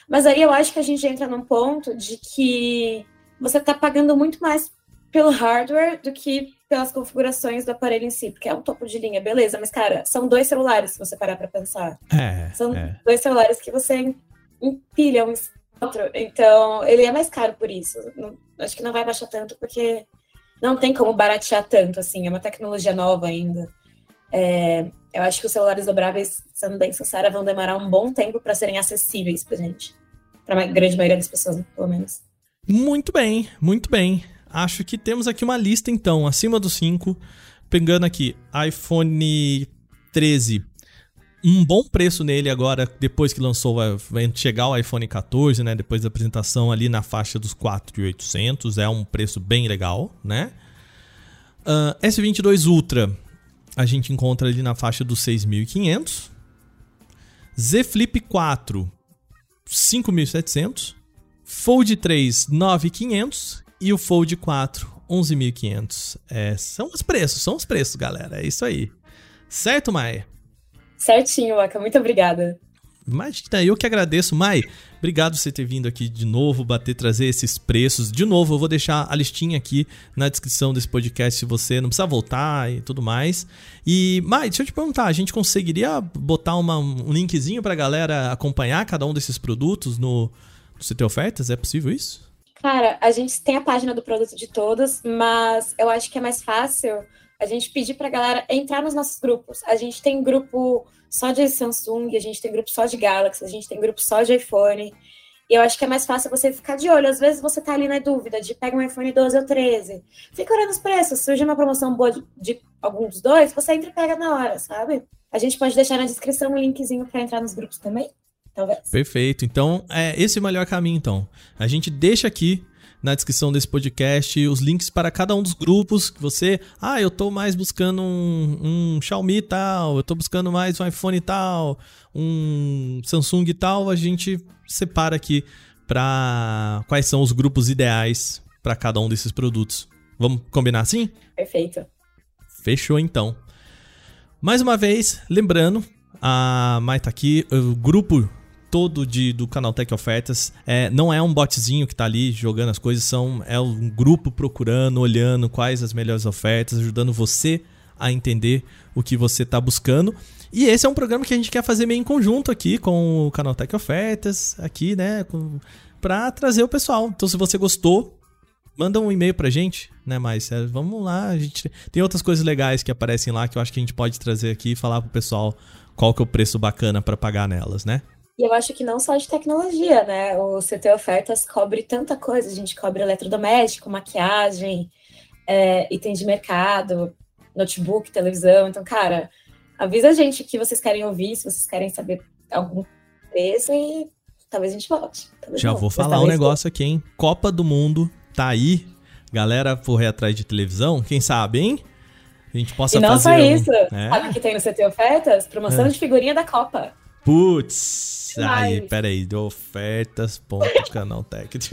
Speaker 2: Mas aí eu acho que a gente entra num ponto de que você está pagando muito mais pelo hardware do que pelas configurações do aparelho em si, porque é um topo de linha, beleza, mas cara, são dois celulares se você parar para pensar.
Speaker 1: É,
Speaker 2: são
Speaker 1: é.
Speaker 2: dois celulares que você empilha um outro, então ele é mais caro por isso. Não, acho que não vai baixar tanto porque não tem como baratear tanto, assim, é uma tecnologia nova ainda. É, eu acho que os celulares dobráveis, sendo bem sincera, vão demorar um bom tempo para serem acessíveis pra gente. Pra grande maioria das pessoas, pelo menos.
Speaker 1: Muito bem, muito bem. Acho que temos aqui uma lista, então, acima dos 5. Pegando aqui, iPhone 13 um bom preço nele agora, depois que lançou, vai chegar o iPhone 14, né? Depois da apresentação ali na faixa dos 4.800, é um preço bem legal, né? Uh, S22 Ultra, a gente encontra ali na faixa dos 6.500. Z Flip 4, 5.700. Fold 3, 9.500. E o Fold 4, 11.500. É, são os preços, são os preços, galera. É isso aí. Certo, Maia?
Speaker 2: Certinho, Aka. Muito obrigada.
Speaker 1: Imagina, eu que agradeço, Mai. Obrigado por você ter vindo aqui de novo, bater, trazer esses preços. De novo, eu vou deixar a listinha aqui na descrição desse podcast se você não precisa voltar e tudo mais. E, Mai, deixa eu te perguntar, a gente conseguiria botar uma, um linkzinho pra galera acompanhar cada um desses produtos no, no CT Ofertas? É possível isso?
Speaker 2: Cara, a gente tem a página do produto de todos, mas eu acho que é mais fácil a gente pedir para a galera entrar nos nossos grupos. A gente tem grupo só de Samsung, a gente tem grupo só de Galaxy, a gente tem grupo só de iPhone. E eu acho que é mais fácil você ficar de olho. Às vezes você tá ali na dúvida de pega um iPhone 12 ou 13. Fica olhando os preços. Surge uma promoção boa de, de algum dos dois, você entra e pega na hora, sabe? A gente pode deixar na descrição um linkzinho para entrar nos grupos também. Talvez.
Speaker 1: Perfeito. Então, é esse é o melhor caminho, então. A gente deixa aqui na descrição desse podcast os links para cada um dos grupos que você. Ah, eu tô mais buscando um, um Xiaomi tal, eu tô buscando mais um iPhone tal, um Samsung tal. A gente separa aqui para quais são os grupos ideais para cada um desses produtos. Vamos combinar assim?
Speaker 2: Perfeito.
Speaker 1: Fechou então. Mais uma vez, lembrando, a Mai tá aqui, o grupo todo de, do canal Tech Ofertas é, não é um botzinho que tá ali jogando as coisas, são, é um grupo procurando, olhando quais as melhores ofertas, ajudando você a entender o que você está buscando. E esse é um programa que a gente quer fazer meio em conjunto aqui com o canal Tech Ofertas, aqui, né, para trazer o pessoal. Então, se você gostou, manda um e-mail pra gente, né, mais vamos lá, a gente tem outras coisas legais que aparecem lá que eu acho que a gente pode trazer aqui e falar pro pessoal qual que é o preço bacana para pagar nelas, né?
Speaker 2: E eu acho que não só de tecnologia, né? O CT Ofertas cobre tanta coisa. A gente cobre eletrodoméstico, maquiagem, é, itens de mercado, notebook, televisão. Então, cara, avisa a gente que vocês querem ouvir, se vocês querem saber algum preço e talvez a gente volte.
Speaker 1: Já vou falar um negócio aqui, hein? Copa do Mundo tá aí. Galera correr atrás de televisão, quem sabe, hein? A gente possa
Speaker 2: e não
Speaker 1: fazer
Speaker 2: só isso. Um... É? Sabe o que tem no CT Ofertas? Promoção é. de figurinha da Copa.
Speaker 1: Putz, aí, peraí, de ofertas, ponto, canal tech.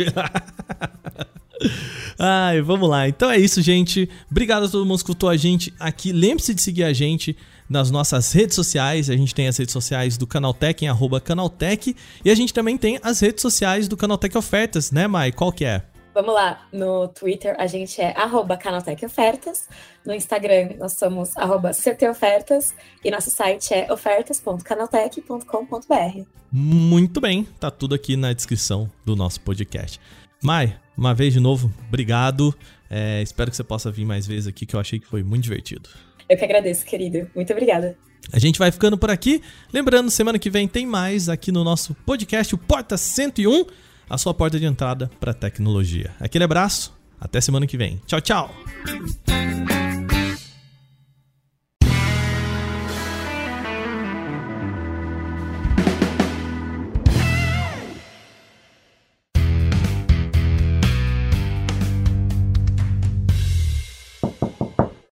Speaker 1: Ai, vamos lá. Então é isso, gente. Obrigado a todo mundo que escutou a gente aqui. Lembre-se de seguir a gente nas nossas redes sociais. A gente tem as redes sociais do Canaltech em arroba Canaltech. E a gente também tem as redes sociais do Canaltech Ofertas, né, Mai? Qual que é?
Speaker 2: Vamos lá, no Twitter a gente é arroba Canaltech Ofertas, no Instagram nós somos arroba CTOfertas e nosso site é ofertas.canaltech.com.br.
Speaker 1: Muito bem, tá tudo aqui na descrição do nosso podcast. Mai, uma vez de novo, obrigado. É, espero que você possa vir mais vezes aqui, que eu achei que foi muito divertido.
Speaker 2: Eu que agradeço, querido. Muito obrigada.
Speaker 1: A gente vai ficando por aqui. Lembrando, semana que vem tem mais aqui no nosso podcast, o Porta 101 a sua porta de entrada para tecnologia. Aquele abraço, até semana que vem. Tchau, tchau!